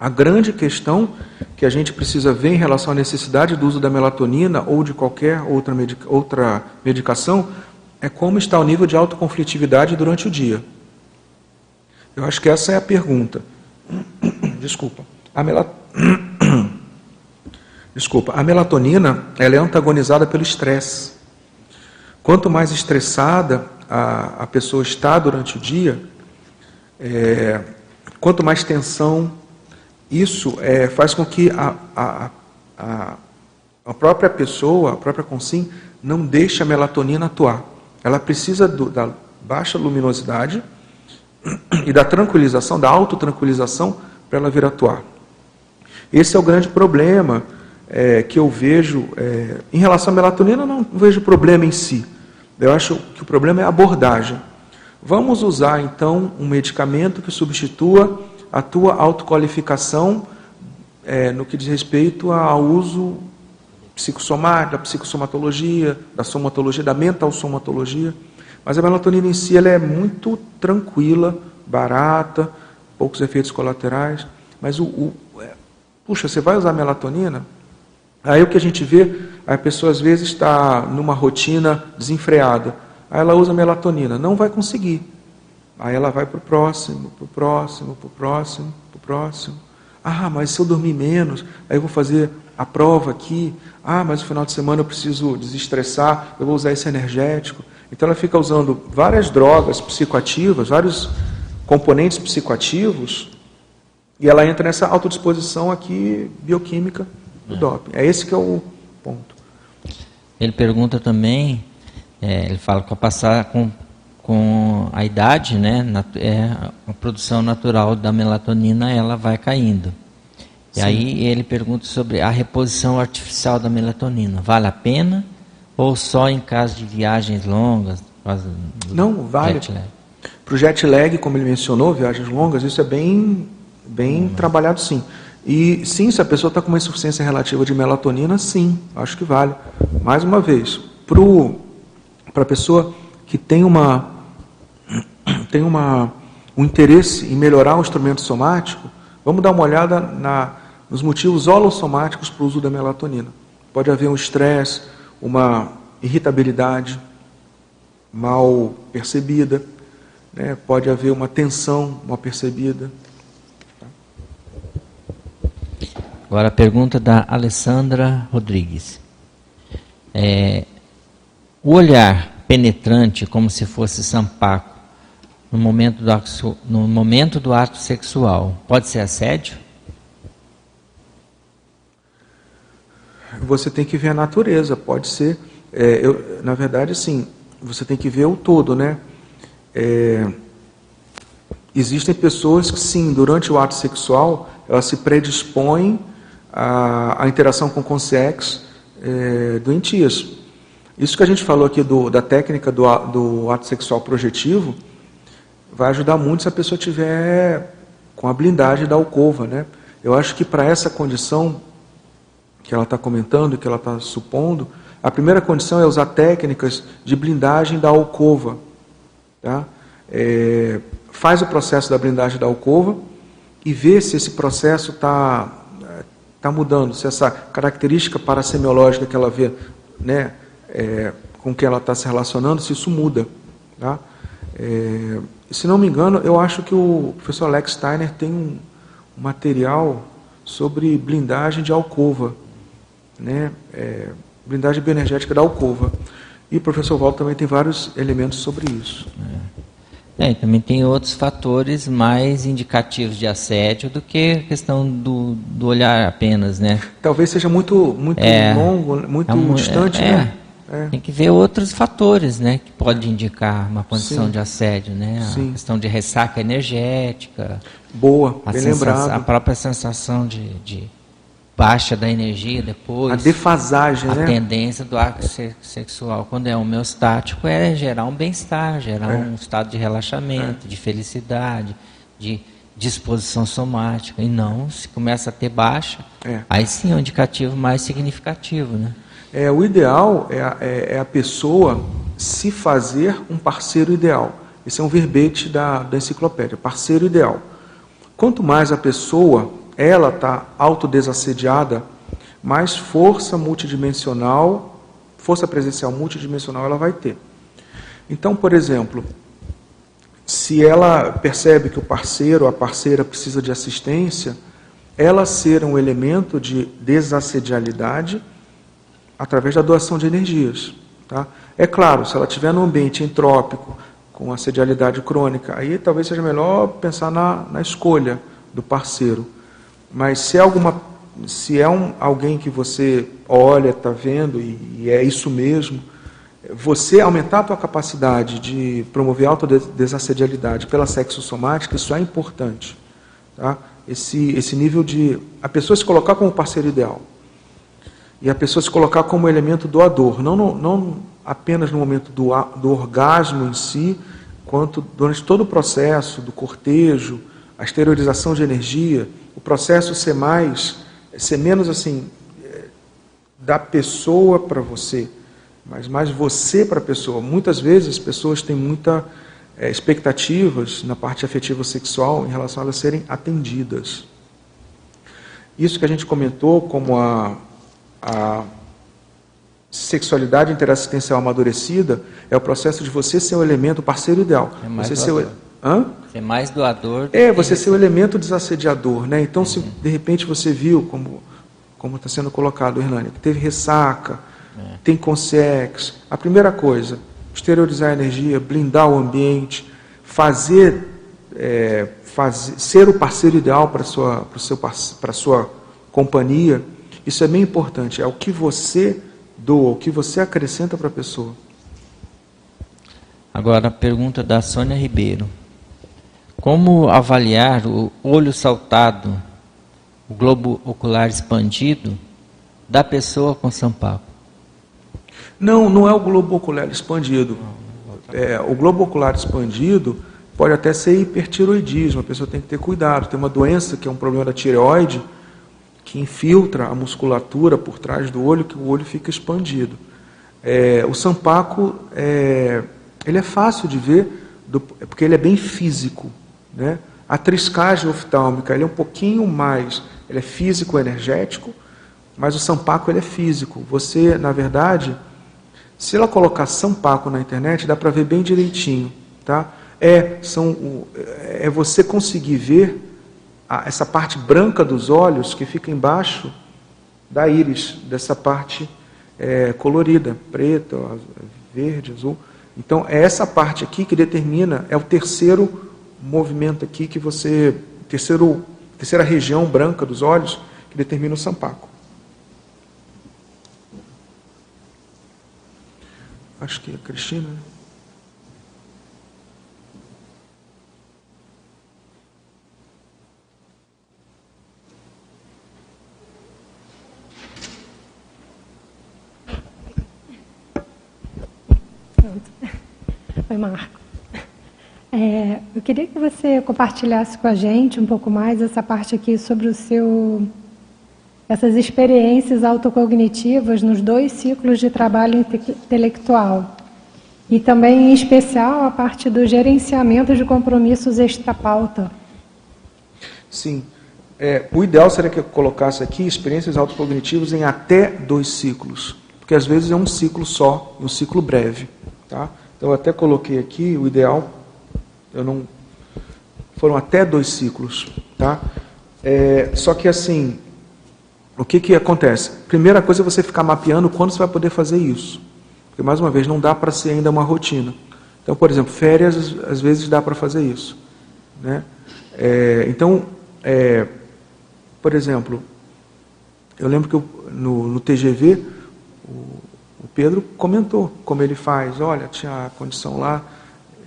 A grande questão que a gente precisa ver em relação à necessidade do uso da melatonina ou de qualquer outra, medica outra medicação é como está o nível de autoconflitividade durante o dia. Eu acho que essa é a pergunta. Desculpa. A melat... Desculpa. A melatonina ela é antagonizada pelo estresse. Quanto mais estressada a, a pessoa está durante o dia, é, quanto mais tensão, isso é, faz com que a, a, a, a, própria pessoa, a própria consim, não deixe a melatonina atuar. Ela precisa do, da baixa luminosidade e da tranquilização, da autotranquilização, para ela vir atuar. Esse é o grande problema é, que eu vejo. É, em relação à melatonina, não vejo problema em si. Eu acho que o problema é a abordagem. Vamos usar então um medicamento que substitua a tua autoqualificação é, no que diz respeito ao uso psicossomático, da psicossomatologia, da somatologia, da mental somatologia. Mas a melatonina em si ela é muito tranquila, barata, poucos efeitos colaterais. Mas o, o é, puxa, você vai usar melatonina? Aí o que a gente vê, a pessoa às vezes está numa rotina desenfreada. Aí ela usa melatonina, não vai conseguir. Aí ela vai para o próximo, para o próximo, para o próximo, para o próximo. Ah, mas se eu dormir menos, aí eu vou fazer a prova aqui. Ah, mas no final de semana eu preciso desestressar, eu vou usar esse energético. Então ela fica usando várias drogas psicoativas, vários componentes psicoativos, e ela entra nessa autodisposição aqui bioquímica do é. doping. É esse que é o ponto. Ele pergunta também, é, ele fala com a passar com com a idade, né, é, a produção natural da melatonina ela vai caindo. E Sim. aí ele pergunta sobre a reposição artificial da melatonina. Vale a pena ou só em caso de viagens longas, Não, vale. Para o jet lag, como ele mencionou, viagens longas, isso é bem, bem hum. trabalhado sim. E sim, se a pessoa está com uma insuficiência relativa de melatonina, sim, acho que vale. Mais uma vez, para a pessoa que tem uma tem uma um interesse em melhorar o instrumento somático, vamos dar uma olhada na, nos motivos holossomáticos para o uso da melatonina. Pode haver um estresse, uma irritabilidade mal percebida, né? pode haver uma tensão mal percebida. Agora a pergunta da Alessandra Rodrigues. É, o olhar penetrante, como se fosse sampaco, no momento do ato, no momento do ato sexual, pode ser assédio? Você tem que ver a natureza, pode ser. É, eu, na verdade, sim, você tem que ver o todo, né? É, existem pessoas que, sim, durante o ato sexual, elas se predispõem à, à interação com consex é, doentias. Isso que a gente falou aqui do, da técnica do, do ato sexual projetivo, vai ajudar muito se a pessoa tiver com a blindagem da alcova, né? Eu acho que para essa condição que ela está comentando, que ela está supondo, a primeira condição é usar técnicas de blindagem da alcova. Tá? É, faz o processo da blindagem da alcova e vê se esse processo está tá mudando, se essa característica parasemiológica que ela vê né, é, com que ela está se relacionando, se isso muda. Tá? É, se não me engano, eu acho que o professor Alex Steiner tem um material sobre blindagem de alcova, né? É, blindagem bioenergética da alcova. E o professor Walter também tem vários elementos sobre isso. É. é. também tem outros fatores mais indicativos de assédio do que a questão do, do olhar apenas, né? Talvez seja muito, muito é, longo, muito é, distante, é, né? É. Tem que ver outros fatores, né, que pode indicar uma condição Sim. de assédio, né? A Sim. questão de ressaca energética. Boa, a bem lembrado. A própria sensação de, de, baixa da energia depois. A defasagem, a né? A tendência do ato sexual, quando é homeostático, é gerar um bem-estar, gerar é. um estado de relaxamento, é. de felicidade, de disposição somática. E não, se começa a ter baixa, é. aí sim é um indicativo mais significativo, né? É, o ideal é a, é, é a pessoa se fazer um parceiro ideal. Esse é um verbete da, da enciclopédia, parceiro ideal. Quanto mais a pessoa, ela está autodesassediada, mais força multidimensional, força presencial multidimensional ela vai ter. Então, por exemplo, se ela percebe que o parceiro, a parceira precisa de assistência, ela ser um elemento de desassedialidade através da doação de energias. Tá? É claro, se ela estiver num ambiente entrópico, com assedialidade crônica, aí talvez seja melhor pensar na, na escolha do parceiro. Mas se é, alguma, se é um, alguém que você olha, está vendo, e, e, é isso mesmo, você aumentar a tua capacidade de promover autodesassedialidade pela sexossomática, isso é importante. Tá? Esse, esse nível de... A pessoa se colocar como parceiro ideal e a pessoa se colocar como elemento doador, não, no, não apenas no momento do, do orgasmo em si, quanto durante todo o processo do cortejo, a exteriorização de energia, o processo ser mais, ser menos assim, eh, da pessoa para você, mas mais você para a pessoa. Muitas vezes as pessoas têm muitas é, expectativas na parte afetiva sexual em relação a elas serem atendidas. Isso que a gente comentou como a a sexualidade interassistencial amadurecida é o processo de você ser o elemento parceiro ideal. É mais você doador. ser o... Hã? Ser mais doador. É, você ser o elemento desassediador, né? Então, uhum. se de repente você viu, como como está sendo colocado, Hernani, que teve ressaca, é. tem consex, a primeira coisa, exteriorizar a energia, blindar o ambiente, fazer, é, fazer ser o parceiro ideal para sua para seu para sua companhia isso é bem importante. É o que você doa, o que você acrescenta para a pessoa. Agora a pergunta da Sônia Ribeiro. Como avaliar o olho saltado, o globo ocular expandido da pessoa com São Paulo? Não, não é o globo ocular expandido. é, o globo ocular expandido pode até ser hipertiroidismo, a pessoa tem que ter cuidado. Tem uma doença que é um problema da tireoide, que infiltra a musculatura por trás do olho, que o olho fica expandido. É, o sampaco é, ele é fácil de ver, do, porque ele é bem físico. Né? A triscagem oftálmica ele é um pouquinho mais, ele é físico-energético, mas o sampaco ele é físico. Você, na verdade, se ela colocar sampaco na internet, dá para ver bem direitinho. Tá? É, são, é você conseguir ver essa parte branca dos olhos que fica embaixo da íris, dessa parte é, colorida, preta, verde, azul. Então, é essa parte aqui que determina, é o terceiro movimento aqui que você, terceiro, terceira região branca dos olhos que determina o sampaco. Acho que é a Cristina. Né? Oi, Marco. É, eu queria que você compartilhasse com a gente um pouco mais essa parte aqui sobre o seu essas experiências autocognitivas nos dois ciclos de trabalho intelectual. E também, em especial, a parte do gerenciamento de compromissos extra-pauta. Sim. É, o ideal seria que eu colocasse aqui experiências autocognitivas em até dois ciclos, porque às vezes é um ciclo só, um ciclo breve. Tá? Então, eu até coloquei aqui o ideal, eu não. Foram até dois ciclos. Tá? É, só que assim, o que, que acontece? Primeira coisa é você ficar mapeando quando você vai poder fazer isso. Porque, mais uma vez, não dá para ser ainda uma rotina. Então, por exemplo, férias, às vezes dá para fazer isso. Né? É, então, é, por exemplo, eu lembro que eu, no, no TGV, o, o Pedro comentou como ele faz. Olha, tinha a condição lá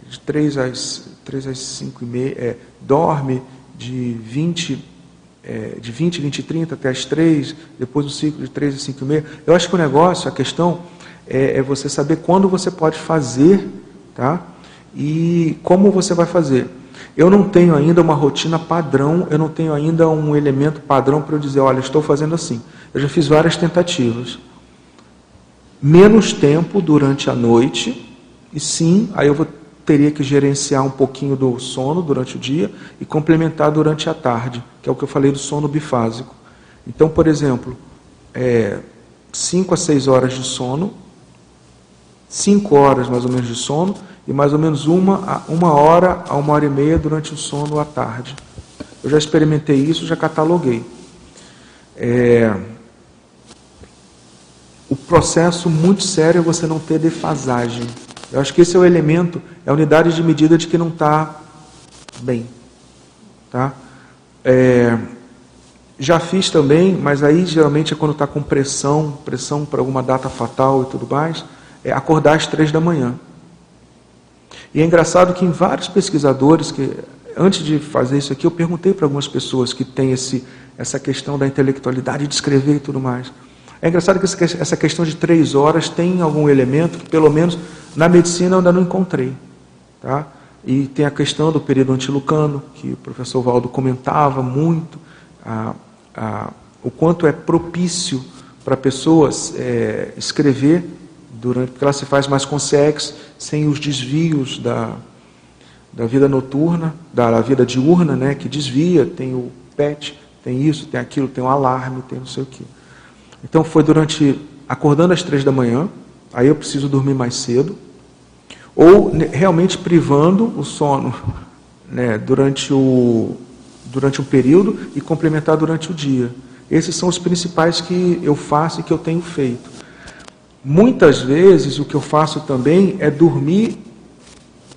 de 3 às, 3 às 5 e meia, é, dorme de 20 é, de 20, 20 30 até as 3, depois o ciclo de 3 a 5 e meia. Eu acho que o negócio, a questão é, é, você saber quando você pode fazer tá? e como você vai fazer. Eu não tenho ainda uma rotina padrão, eu não tenho ainda um elemento padrão para eu dizer, olha, estou fazendo assim. Eu já fiz várias tentativas. Menos tempo durante a noite, e sim, aí eu vou teria que gerenciar um pouquinho do sono durante o dia e complementar durante a tarde, que é o que eu falei do sono bifásico. Então, por exemplo, 5 é, a 6 horas de sono, 5 horas mais ou menos de sono, e mais ou menos uma, uma hora a uma hora e meia durante o sono à tarde. Eu já experimentei isso, já cataloguei. É, o processo muito sério é você não ter defasagem. Eu acho que esse é o elemento, é a unidade de medida de que não está bem. Tá? É, já fiz também, mas aí geralmente é quando está com pressão, pressão para alguma data fatal e tudo mais, é acordar às três da manhã. E é engraçado que em vários pesquisadores, que antes de fazer isso aqui, eu perguntei para algumas pessoas que têm esse, essa questão da intelectualidade de escrever e tudo mais. É engraçado que essa questão de três horas tem algum elemento que, pelo menos na medicina, eu ainda não encontrei. Tá? E tem a questão do período antilucano, que o professor Valdo comentava muito, a, a, o quanto é propício para pessoas é, escrever, durante, porque ela se faz mais com sexo, sem os desvios da, da vida noturna, da, da vida diurna, né, que desvia, tem o PET, tem isso, tem aquilo, tem o alarme, tem não sei o que. Então foi durante acordando às três da manhã, aí eu preciso dormir mais cedo, ou realmente privando o sono né, durante, o, durante um período e complementar durante o dia. Esses são os principais que eu faço e que eu tenho feito. Muitas vezes o que eu faço também é dormir.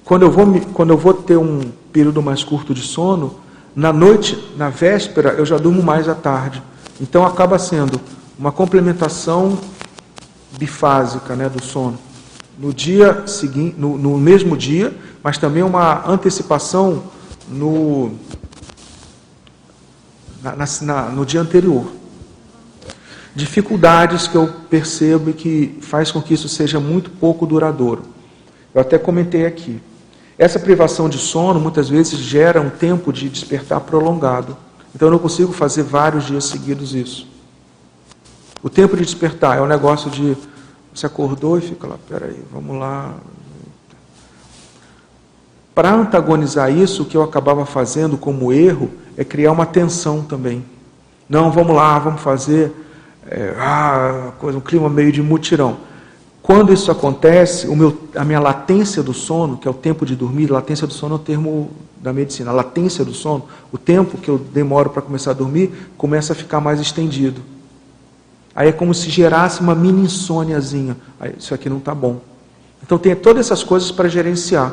Quando eu vou, quando eu vou ter um período mais curto de sono, na noite, na véspera, eu já durmo mais à tarde. Então acaba sendo uma complementação bifásica né, do sono. No dia seguinte, no, no mesmo dia, mas também uma antecipação no, na, na, no dia anterior. Dificuldades que eu percebo e que faz com que isso seja muito pouco duradouro. Eu até comentei aqui. Essa privação de sono muitas vezes gera um tempo de despertar prolongado. Então eu não consigo fazer vários dias seguidos isso. O tempo de despertar é um negócio de você acordou e fica lá, peraí, vamos lá. Para antagonizar isso, o que eu acabava fazendo como erro é criar uma tensão também. Não, vamos lá, vamos fazer é, ah, coisa, um clima meio de mutirão. Quando isso acontece, meu, a minha latência do sono, que é o tempo de dormir, latência do sono é o termo da medicina, a latência do sono, o tempo que eu demoro para começar a dormir, começa a ficar mais estendido. Aí é como se gerasse uma mini insôniazinha. Aí, isso aqui não está bom. Então tem todas essas coisas para gerenciar.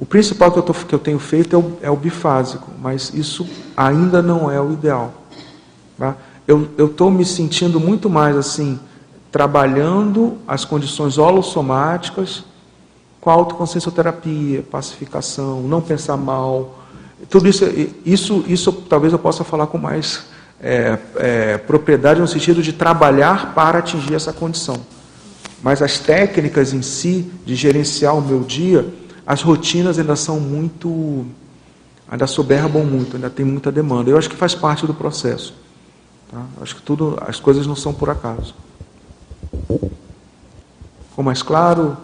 O principal que eu, tô, que eu tenho feito é o, é o, bifásico, mas isso ainda não é o ideal. Tá? Eu estou me sentindo muito mais assim, trabalhando as condições holossomáticas com a autoconsciencioterapia, pacificação, não pensar mal. Tudo isso, isso, isso talvez eu possa falar com mais é, é, propriedade no sentido de trabalhar para atingir essa condição. Mas as técnicas em si, de gerenciar o meu dia, as rotinas ainda são muito. ainda soberbam muito, ainda tem muita demanda. Eu acho que faz parte do processo. Tá? Acho que tudo, as coisas não são por acaso. Ficou mais claro?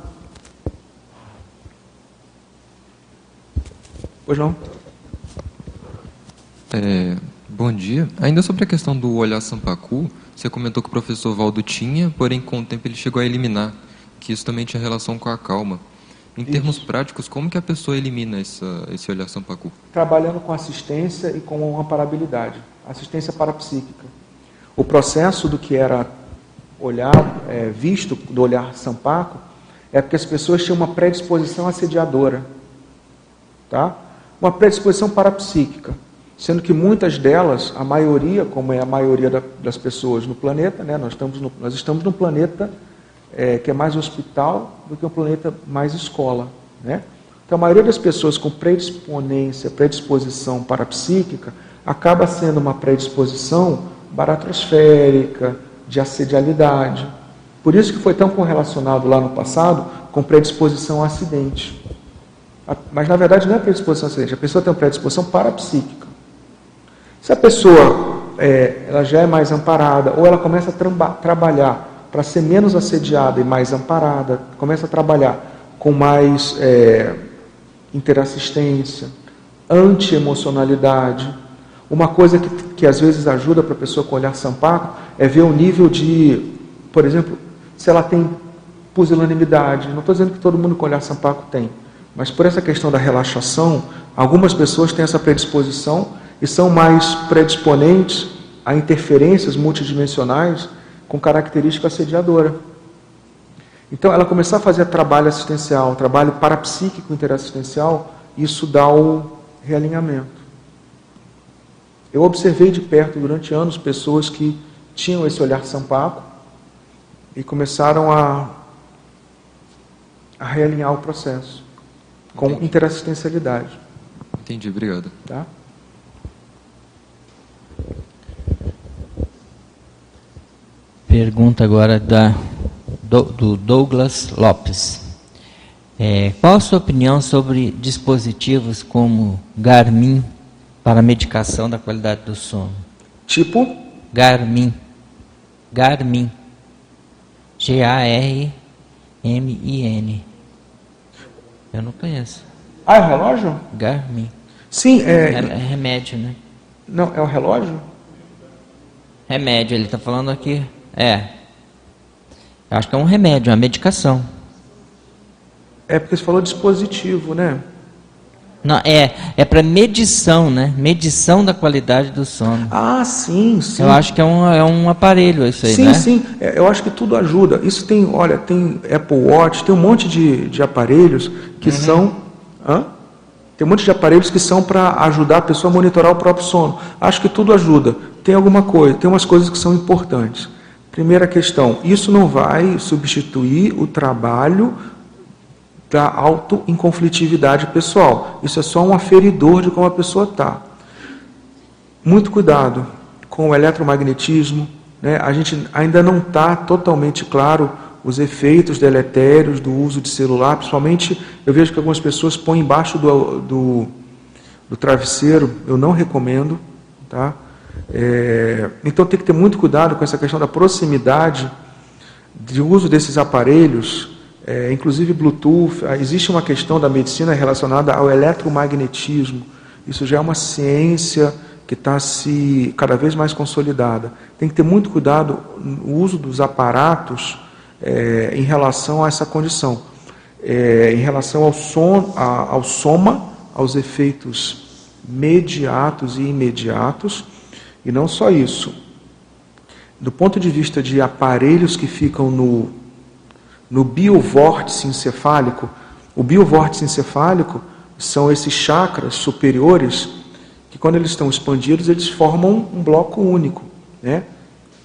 Pois não? É, Bom dia. Ainda sobre a questão do olhar Sampaku, você comentou que o professor Valdo tinha, porém com o tempo ele chegou a eliminar, que isso também tinha relação com a calma. Em isso. termos práticos, como que a pessoa elimina essa, esse olhar Sampaku? Trabalhando com assistência e com amparabilidade, assistência parapsíquica. O processo do que era olhar, é, visto do olhar Sampaku, é porque as pessoas tinham uma predisposição assediadora, tá? Uma predisposição parapsíquica sendo que muitas delas, a maioria, como é a maioria da, das pessoas no planeta, né, nós, estamos no, nós estamos num planeta é, que é mais hospital do que um planeta mais escola. Né? Então, a maioria das pessoas com predisponência, predisposição parapsíquica, acaba sendo uma predisposição baratrosférica, de assedialidade. Por isso que foi tão correlacionado lá no passado com predisposição a acidente. Mas na verdade não é predisposição a acidente, a pessoa tem uma predisposição parapsíquica. Se a pessoa é, ela já é mais amparada, ou ela começa a trabalhar para ser menos assediada e mais amparada, começa a trabalhar com mais é, interassistência, anti-emocionalidade. Uma coisa que, que às vezes ajuda para a pessoa com olhar sampaco é ver o nível de, por exemplo, se ela tem pusilanimidade. Não estou dizendo que todo mundo com olhar sampaco tem, mas por essa questão da relaxação, algumas pessoas têm essa predisposição e são mais predisponentes a interferências multidimensionais com característica assediadora. Então, ela começar a fazer trabalho assistencial, trabalho parapsíquico interassistencial, isso dá o realinhamento. Eu observei de perto durante anos pessoas que tinham esse olhar sampaco e começaram a, a realinhar o processo com Entendi. interassistencialidade. Entendi, obrigado. Tá? Pergunta agora da, do, do Douglas Lopes. É, qual a sua opinião sobre dispositivos como Garmin para medicação da qualidade do sono? Tipo? Garmin. Garmin. G-A-R-M-I-N. Eu não conheço. Ah, é o relógio? Garmin. Sim, é... é. É remédio, né? Não, é o relógio? Remédio, ele está falando aqui. É. Eu acho que é um remédio, uma medicação. É porque você falou dispositivo, né? Não, é, é para medição, né? Medição da qualidade do sono. Ah, sim, sim. Eu acho que é um, é um aparelho isso aí, sim, né? Sim, sim. É, eu acho que tudo ajuda. Isso tem, olha, tem Apple Watch, tem um monte de, de aparelhos que uhum. são. Hã? Tem um monte de aparelhos que são para ajudar a pessoa a monitorar o próprio sono. Acho que tudo ajuda. Tem alguma coisa, tem umas coisas que são importantes. Primeira questão: isso não vai substituir o trabalho da auto-inconflitividade pessoal. Isso é só um aferidor de como a pessoa está. Muito cuidado com o eletromagnetismo. Né? A gente ainda não está totalmente claro os efeitos deletérios do uso de celular, principalmente eu vejo que algumas pessoas põem embaixo do, do, do travesseiro, eu não recomendo, tá? É, então tem que ter muito cuidado com essa questão da proximidade de uso desses aparelhos, é, inclusive Bluetooth. Ah, existe uma questão da medicina relacionada ao eletromagnetismo. Isso já é uma ciência que está se cada vez mais consolidada. Tem que ter muito cuidado no uso dos aparatos é, em relação a essa condição, é, em relação ao, som, a, ao soma, aos efeitos mediatos e imediatos, e não só isso. Do ponto de vista de aparelhos que ficam no, no biovórtice encefálico, o biovórtice encefálico são esses chakras superiores que, quando eles estão expandidos, eles formam um bloco único, né?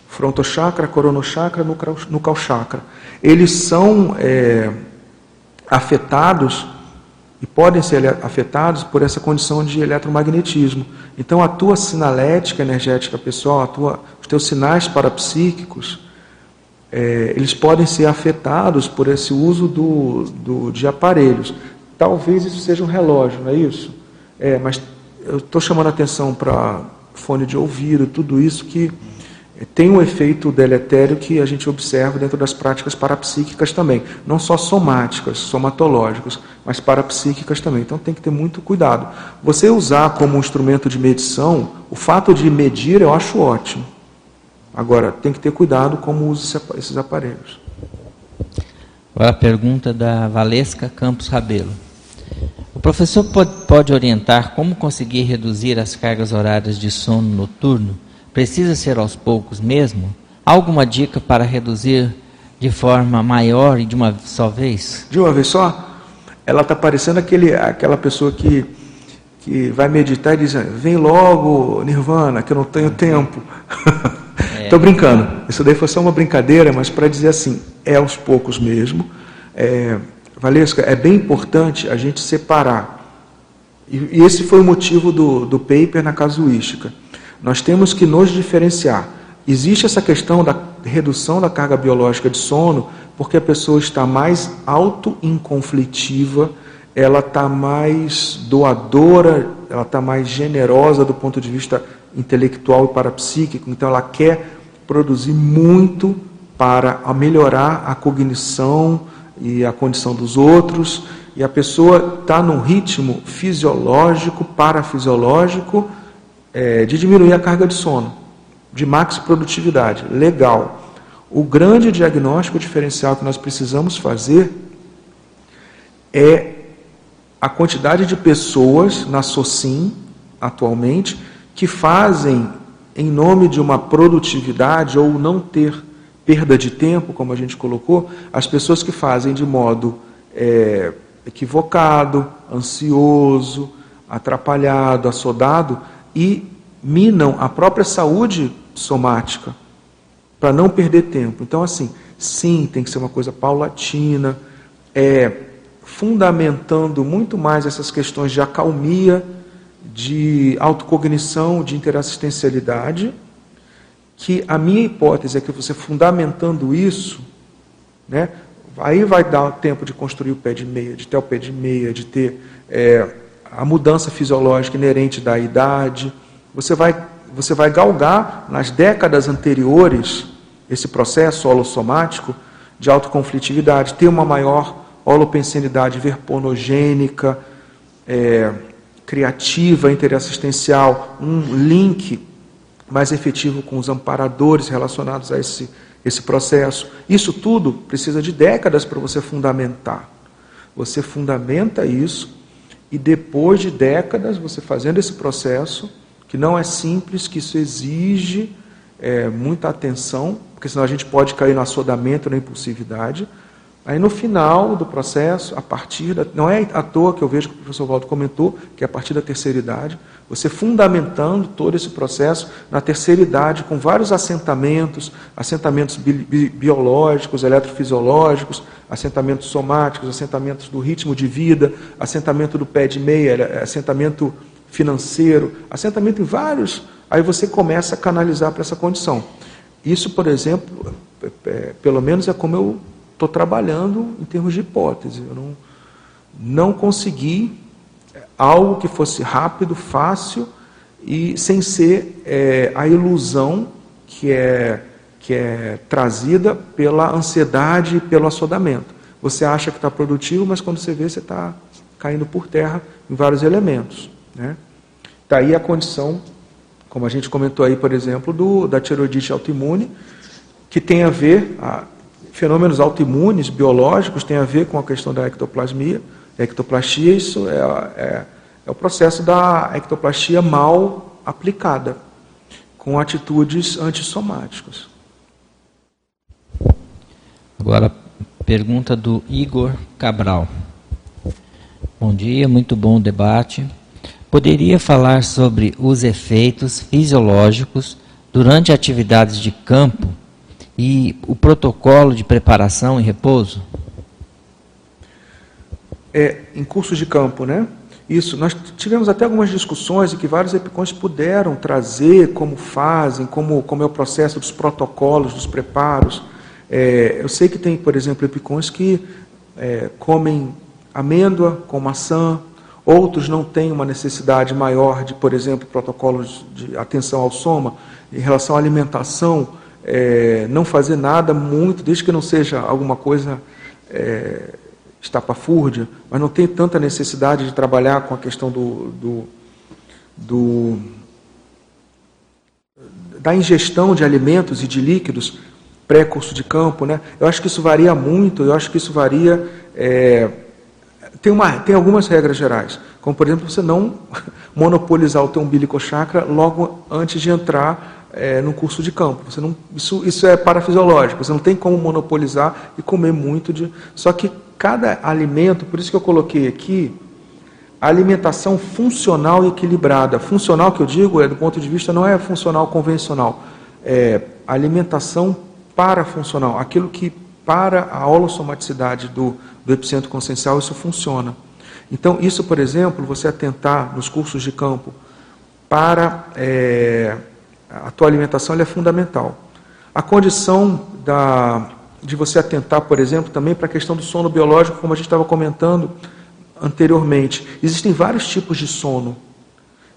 Frontochakra, coronochakra, nucal chakra. Eles são é, afetados e podem ser afetados por essa condição de eletromagnetismo. Então, a tua sinalética energética pessoal, tua, os teus sinais parapsíquicos, é, eles podem ser afetados por esse uso do, do, de aparelhos. Talvez isso seja um relógio, não é isso? É, mas eu estou chamando a atenção para fone de ouvido, tudo isso que tem um efeito deletério que a gente observa dentro das práticas parapsíquicas também, não só somáticas, somatológicas, mas parapsíquicas também. Então tem que ter muito cuidado. Você usar como um instrumento de medição, o fato de medir eu acho ótimo. Agora, tem que ter cuidado como usa esses aparelhos. Agora a pergunta da Valesca Campos Rabelo. O professor pode, pode orientar como conseguir reduzir as cargas horárias de sono noturno? Precisa ser aos poucos mesmo? Alguma dica para reduzir de forma maior e de uma só vez? De uma vez só? Ela está parecendo aquele, aquela pessoa que, que vai meditar e diz: Vem logo, Nirvana, que eu não tenho tempo. Estou é. brincando. Isso daí foi só uma brincadeira, mas para dizer assim: é aos poucos mesmo. É, Valesca, é bem importante a gente separar. E, e esse foi o motivo do, do paper na casuística nós temos que nos diferenciar. Existe essa questão da redução da carga biológica de sono, porque a pessoa está mais auto-inconflitiva, ela está mais doadora, ela está mais generosa do ponto de vista intelectual e parapsíquico, então ela quer produzir muito para melhorar a cognição e a condição dos outros, e a pessoa está num ritmo fisiológico, parafisiológico, é, de diminuir a carga de sono, de max produtividade. Legal. O grande diagnóstico diferencial que nós precisamos fazer é a quantidade de pessoas na SOCIM, atualmente, que fazem, em nome de uma produtividade ou não ter perda de tempo, como a gente colocou, as pessoas que fazem de modo é, equivocado, ansioso, atrapalhado, assodado, e minam a própria saúde somática para não perder tempo. Então, assim, sim, tem que ser uma coisa paulatina, é, fundamentando muito mais essas questões de acalmia, de autocognição, de interassistencialidade, que a minha hipótese é que você fundamentando isso, né, aí vai dar tempo de construir o pé de meia, de ter o pé de meia, de ter é, a mudança fisiológica inerente da idade. Você vai, você vai galgar nas décadas anteriores esse processo holossomático de autoconflitividade, ter uma maior holopensenidade verponogênica, é, criativa, interassistencial, um link mais efetivo com os amparadores relacionados a esse, esse processo. Isso tudo precisa de décadas para você fundamentar. Você fundamenta isso e depois de décadas, você fazendo esse processo, que não é simples, que isso exige é, muita atenção, porque senão a gente pode cair no assodamento, na impulsividade. Aí no final do processo, a partir da. Não é à toa que eu vejo que o professor Waldo comentou, que é a partir da terceira idade, você fundamentando todo esse processo na terceira idade, com vários assentamentos, assentamentos bi biológicos, eletrofisiológicos, assentamentos somáticos, assentamentos do ritmo de vida, assentamento do pé de meia, assentamento financeiro, assentamento em vários. Aí você começa a canalizar para essa condição. Isso, por exemplo, é, é, pelo menos é como eu estou trabalhando em termos de hipótese. Eu não, não consegui algo que fosse rápido, fácil e sem ser é, a ilusão que é, que é trazida pela ansiedade e pelo assodamento. Você acha que está produtivo, mas quando você vê, você está caindo por terra em vários elementos. Né? Daí tá a condição, como a gente comentou aí, por exemplo, do, da tiroidite autoimune, que tem a ver, a, fenômenos autoimunes, biológicos, tem a ver com a questão da ectoplasmia, ectoplastia, isso é, é, é o processo da ectoplastia mal aplicada, com atitudes antissomáticas. Agora, pergunta do Igor Cabral. Bom dia, muito bom debate. Poderia falar sobre os efeitos fisiológicos durante atividades de campo e o protocolo de preparação e repouso? É, em cursos de campo, né? Isso, nós tivemos até algumas discussões em que vários epicões puderam trazer como fazem, como, como é o processo dos protocolos, dos preparos. É, eu sei que tem, por exemplo, epicões que é, comem amêndoa com maçã, outros não têm uma necessidade maior de, por exemplo, protocolos de atenção ao soma, em relação à alimentação, é, não fazer nada muito, desde que não seja alguma coisa é, estapafúrdia, mas não tem tanta necessidade de trabalhar com a questão do, do, do da ingestão de alimentos e de líquidos pré-curso de campo, né? Eu acho que isso varia muito, eu acho que isso varia é, tem, uma, tem algumas regras gerais, como por exemplo você não monopolizar o teu umbilical chakra logo antes de entrar é, no curso de campo. Você não, isso, isso é parafisiológico, você não tem como monopolizar e comer muito de. Só que cada alimento, por isso que eu coloquei aqui, alimentação funcional e equilibrada. Funcional que eu digo é do ponto de vista não é funcional convencional, é alimentação parafuncional, aquilo que para a holossomaticidade do, do epicentro consciencial, isso funciona. Então, isso, por exemplo, você atentar nos cursos de campo para é, a tua alimentação é fundamental. A condição da, de você atentar, por exemplo, também para a questão do sono biológico, como a gente estava comentando anteriormente. Existem vários tipos de sono.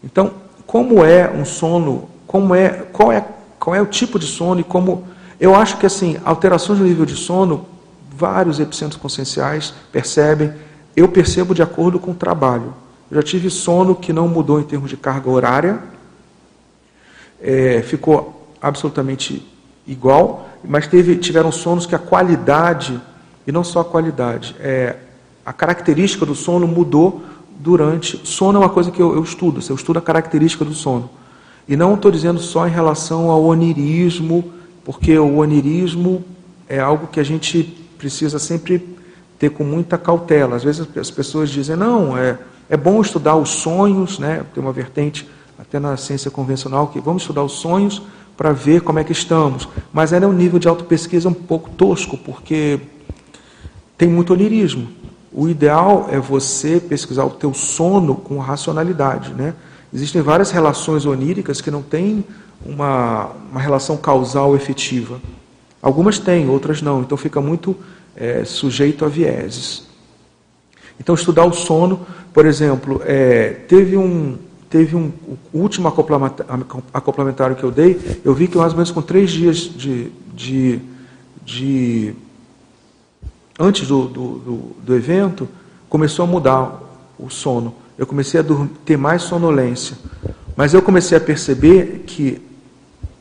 Então, como é um sono, como é, qual é, qual é o tipo de sono e como eu acho que assim, alterações no nível de sono vários epicentros conscienciais percebem, eu percebo de acordo com o trabalho. Eu já tive sono que não mudou em termos de carga horária, é, ficou absolutamente igual, mas teve, tiveram sonos que a qualidade, e não só a qualidade, é, a característica do sono mudou durante. Sono é uma coisa que eu, eu estudo, eu estudo a característica do sono. E não estou dizendo só em relação ao onirismo, porque o onirismo é algo que a gente precisa sempre ter com muita cautela. Às vezes as pessoas dizem, não, é, é bom estudar os sonhos, né? tem uma vertente até na ciência convencional que vamos estudar os sonhos para ver como é que estamos. Mas ainda é um nível de autopesquisa um pouco tosco, porque tem muito onirismo. O ideal é você pesquisar o teu sono com racionalidade. Né? Existem várias relações oníricas que não têm uma, uma relação causal efetiva. Algumas têm, outras não. Então fica muito é, sujeito a vieses. Então estudar o sono, por exemplo, é, teve um teve um último acoplamentário que eu dei, eu vi que mais ou menos com três dias de, de, de antes do, do, do, do evento começou a mudar o sono. Eu comecei a ter mais sonolência, mas eu comecei a perceber que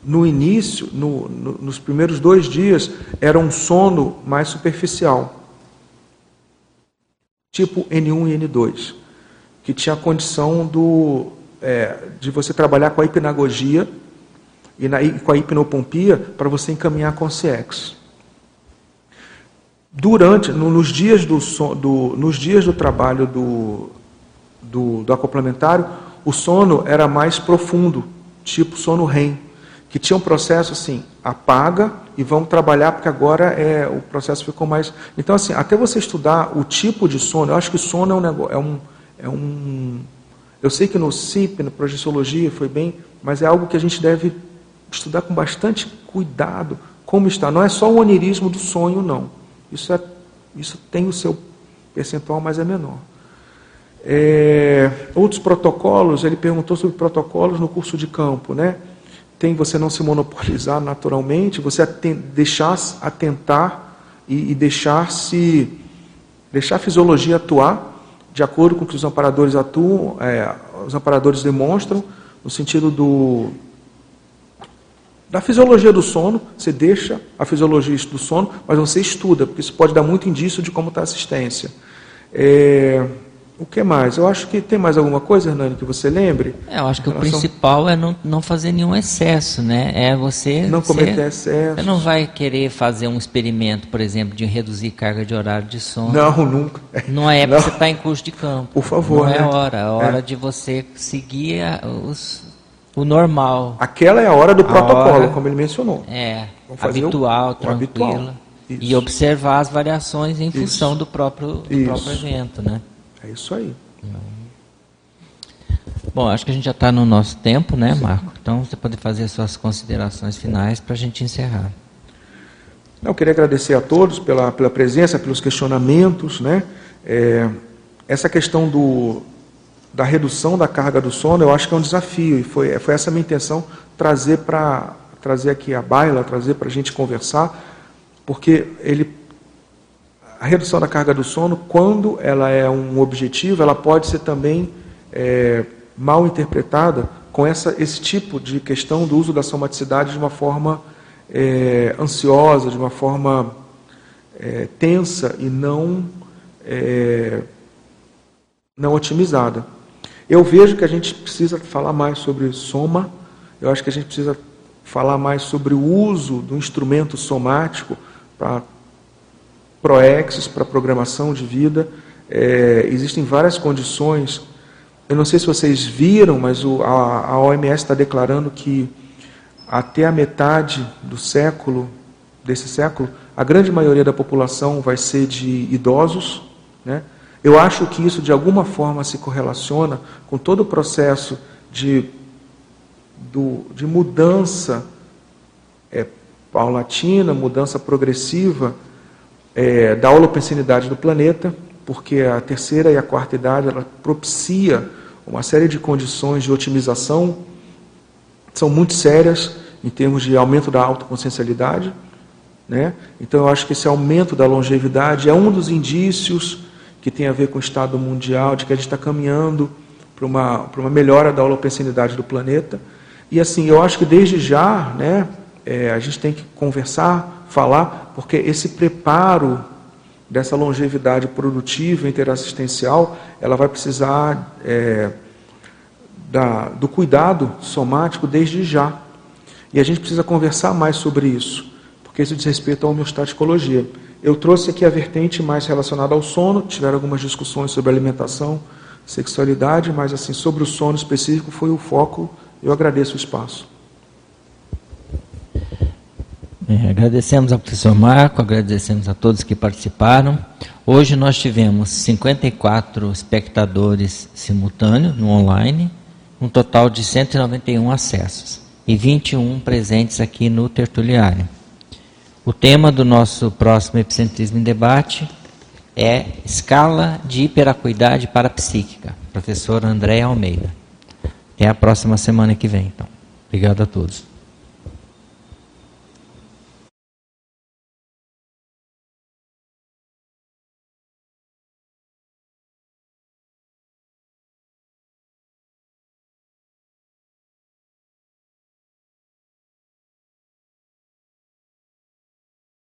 no início, no, no, nos primeiros dois dias, era um sono mais superficial, tipo N1 e N2, que tinha a condição do, é, de você trabalhar com a hipnagogia e, na, com a hipnopompia para você encaminhar com o CX. Durante, no, nos, dias do, do, nos dias do trabalho do, do, do acoplamentário, o sono era mais profundo, tipo sono REM que tinha um processo assim, apaga e vamos trabalhar porque agora é o processo ficou mais. Então assim, até você estudar o tipo de sono, eu acho que sono é um negócio, é um, é um eu sei que no CIP, na projeciologia foi bem, mas é algo que a gente deve estudar com bastante cuidado como está. Não é só o onirismo do sonho, não. Isso, é, isso tem o seu percentual, mas é menor. É, outros protocolos, ele perguntou sobre protocolos no curso de campo, né? Tem você não se monopolizar naturalmente, você deixar atentar e, e deixar se deixar a fisiologia atuar de acordo com o que os amparadores atuam, é, os amparadores demonstram, no sentido do da fisiologia do sono, você deixa a fisiologia do sono, mas você estuda, porque isso pode dar muito indício de como está a assistência. É, o que mais? Eu acho que tem mais alguma coisa, Hernani, que você lembre? É, eu acho que relação... o principal é não, não fazer nenhum excesso, né? É você. Não cometer excesso. Você não vai querer fazer um experimento, por exemplo, de reduzir carga de horário de sono. Não, nunca. Não é porque você está em curso de campo. Por favor. Não é né? é hora. É hora é. de você seguir os, o normal. Aquela é a hora do a protocolo, hora, como ele mencionou. É. Habitual, o, tranquila. O e observar as variações em isso. função do próprio, do próprio evento, né? É isso aí. Bom, acho que a gente já está no nosso tempo, né. Marco? Então você pode fazer suas considerações finais para a gente encerrar. Eu queria agradecer a todos pela, pela presença, pelos questionamentos, né? É, essa questão do, da redução da carga do sono, eu acho que é um desafio e foi, foi essa a minha intenção trazer para trazer aqui a baila, trazer para a gente conversar, porque ele a redução da carga do sono, quando ela é um objetivo, ela pode ser também é, mal interpretada com essa, esse tipo de questão do uso da somaticidade de uma forma é, ansiosa, de uma forma é, tensa e não, é, não otimizada. Eu vejo que a gente precisa falar mais sobre soma, eu acho que a gente precisa falar mais sobre o uso do instrumento somático para ProEx para programação de vida. É, existem várias condições. Eu não sei se vocês viram, mas o, a, a OMS está declarando que até a metade do século, desse século, a grande maioria da população vai ser de idosos. Né? Eu acho que isso de alguma forma se correlaciona com todo o processo de, do, de mudança é, paulatina, mudança progressiva é, da holopensinidade do planeta, porque a terceira e a quarta idade ela propicia uma série de condições de otimização são muito sérias em termos de aumento da autoconsciencialidade. Né? Então, eu acho que esse aumento da longevidade é um dos indícios que tem a ver com o estado mundial, de que a gente está caminhando para uma, para uma melhora da holopensinidade do planeta. E assim, eu acho que desde já né, é, a gente tem que conversar, falar, porque esse preparo dessa longevidade produtiva interassistencial, ela vai precisar é, da, do cuidado somático desde já. E a gente precisa conversar mais sobre isso, porque isso diz respeito à homeostaticologia. Eu trouxe aqui a vertente mais relacionada ao sono, tiveram algumas discussões sobre alimentação, sexualidade, mas assim sobre o sono específico foi o foco. Eu agradeço o espaço. É, agradecemos ao professor Marco, agradecemos a todos que participaram. Hoje nós tivemos 54 espectadores simultâneos no online, um total de 191 acessos e 21 presentes aqui no tertuliário. O tema do nosso próximo Epicentrismo em Debate é Escala de Hiperacuidade Parapsíquica, professor André Almeida. Até a próxima semana que vem, então. Obrigado a todos.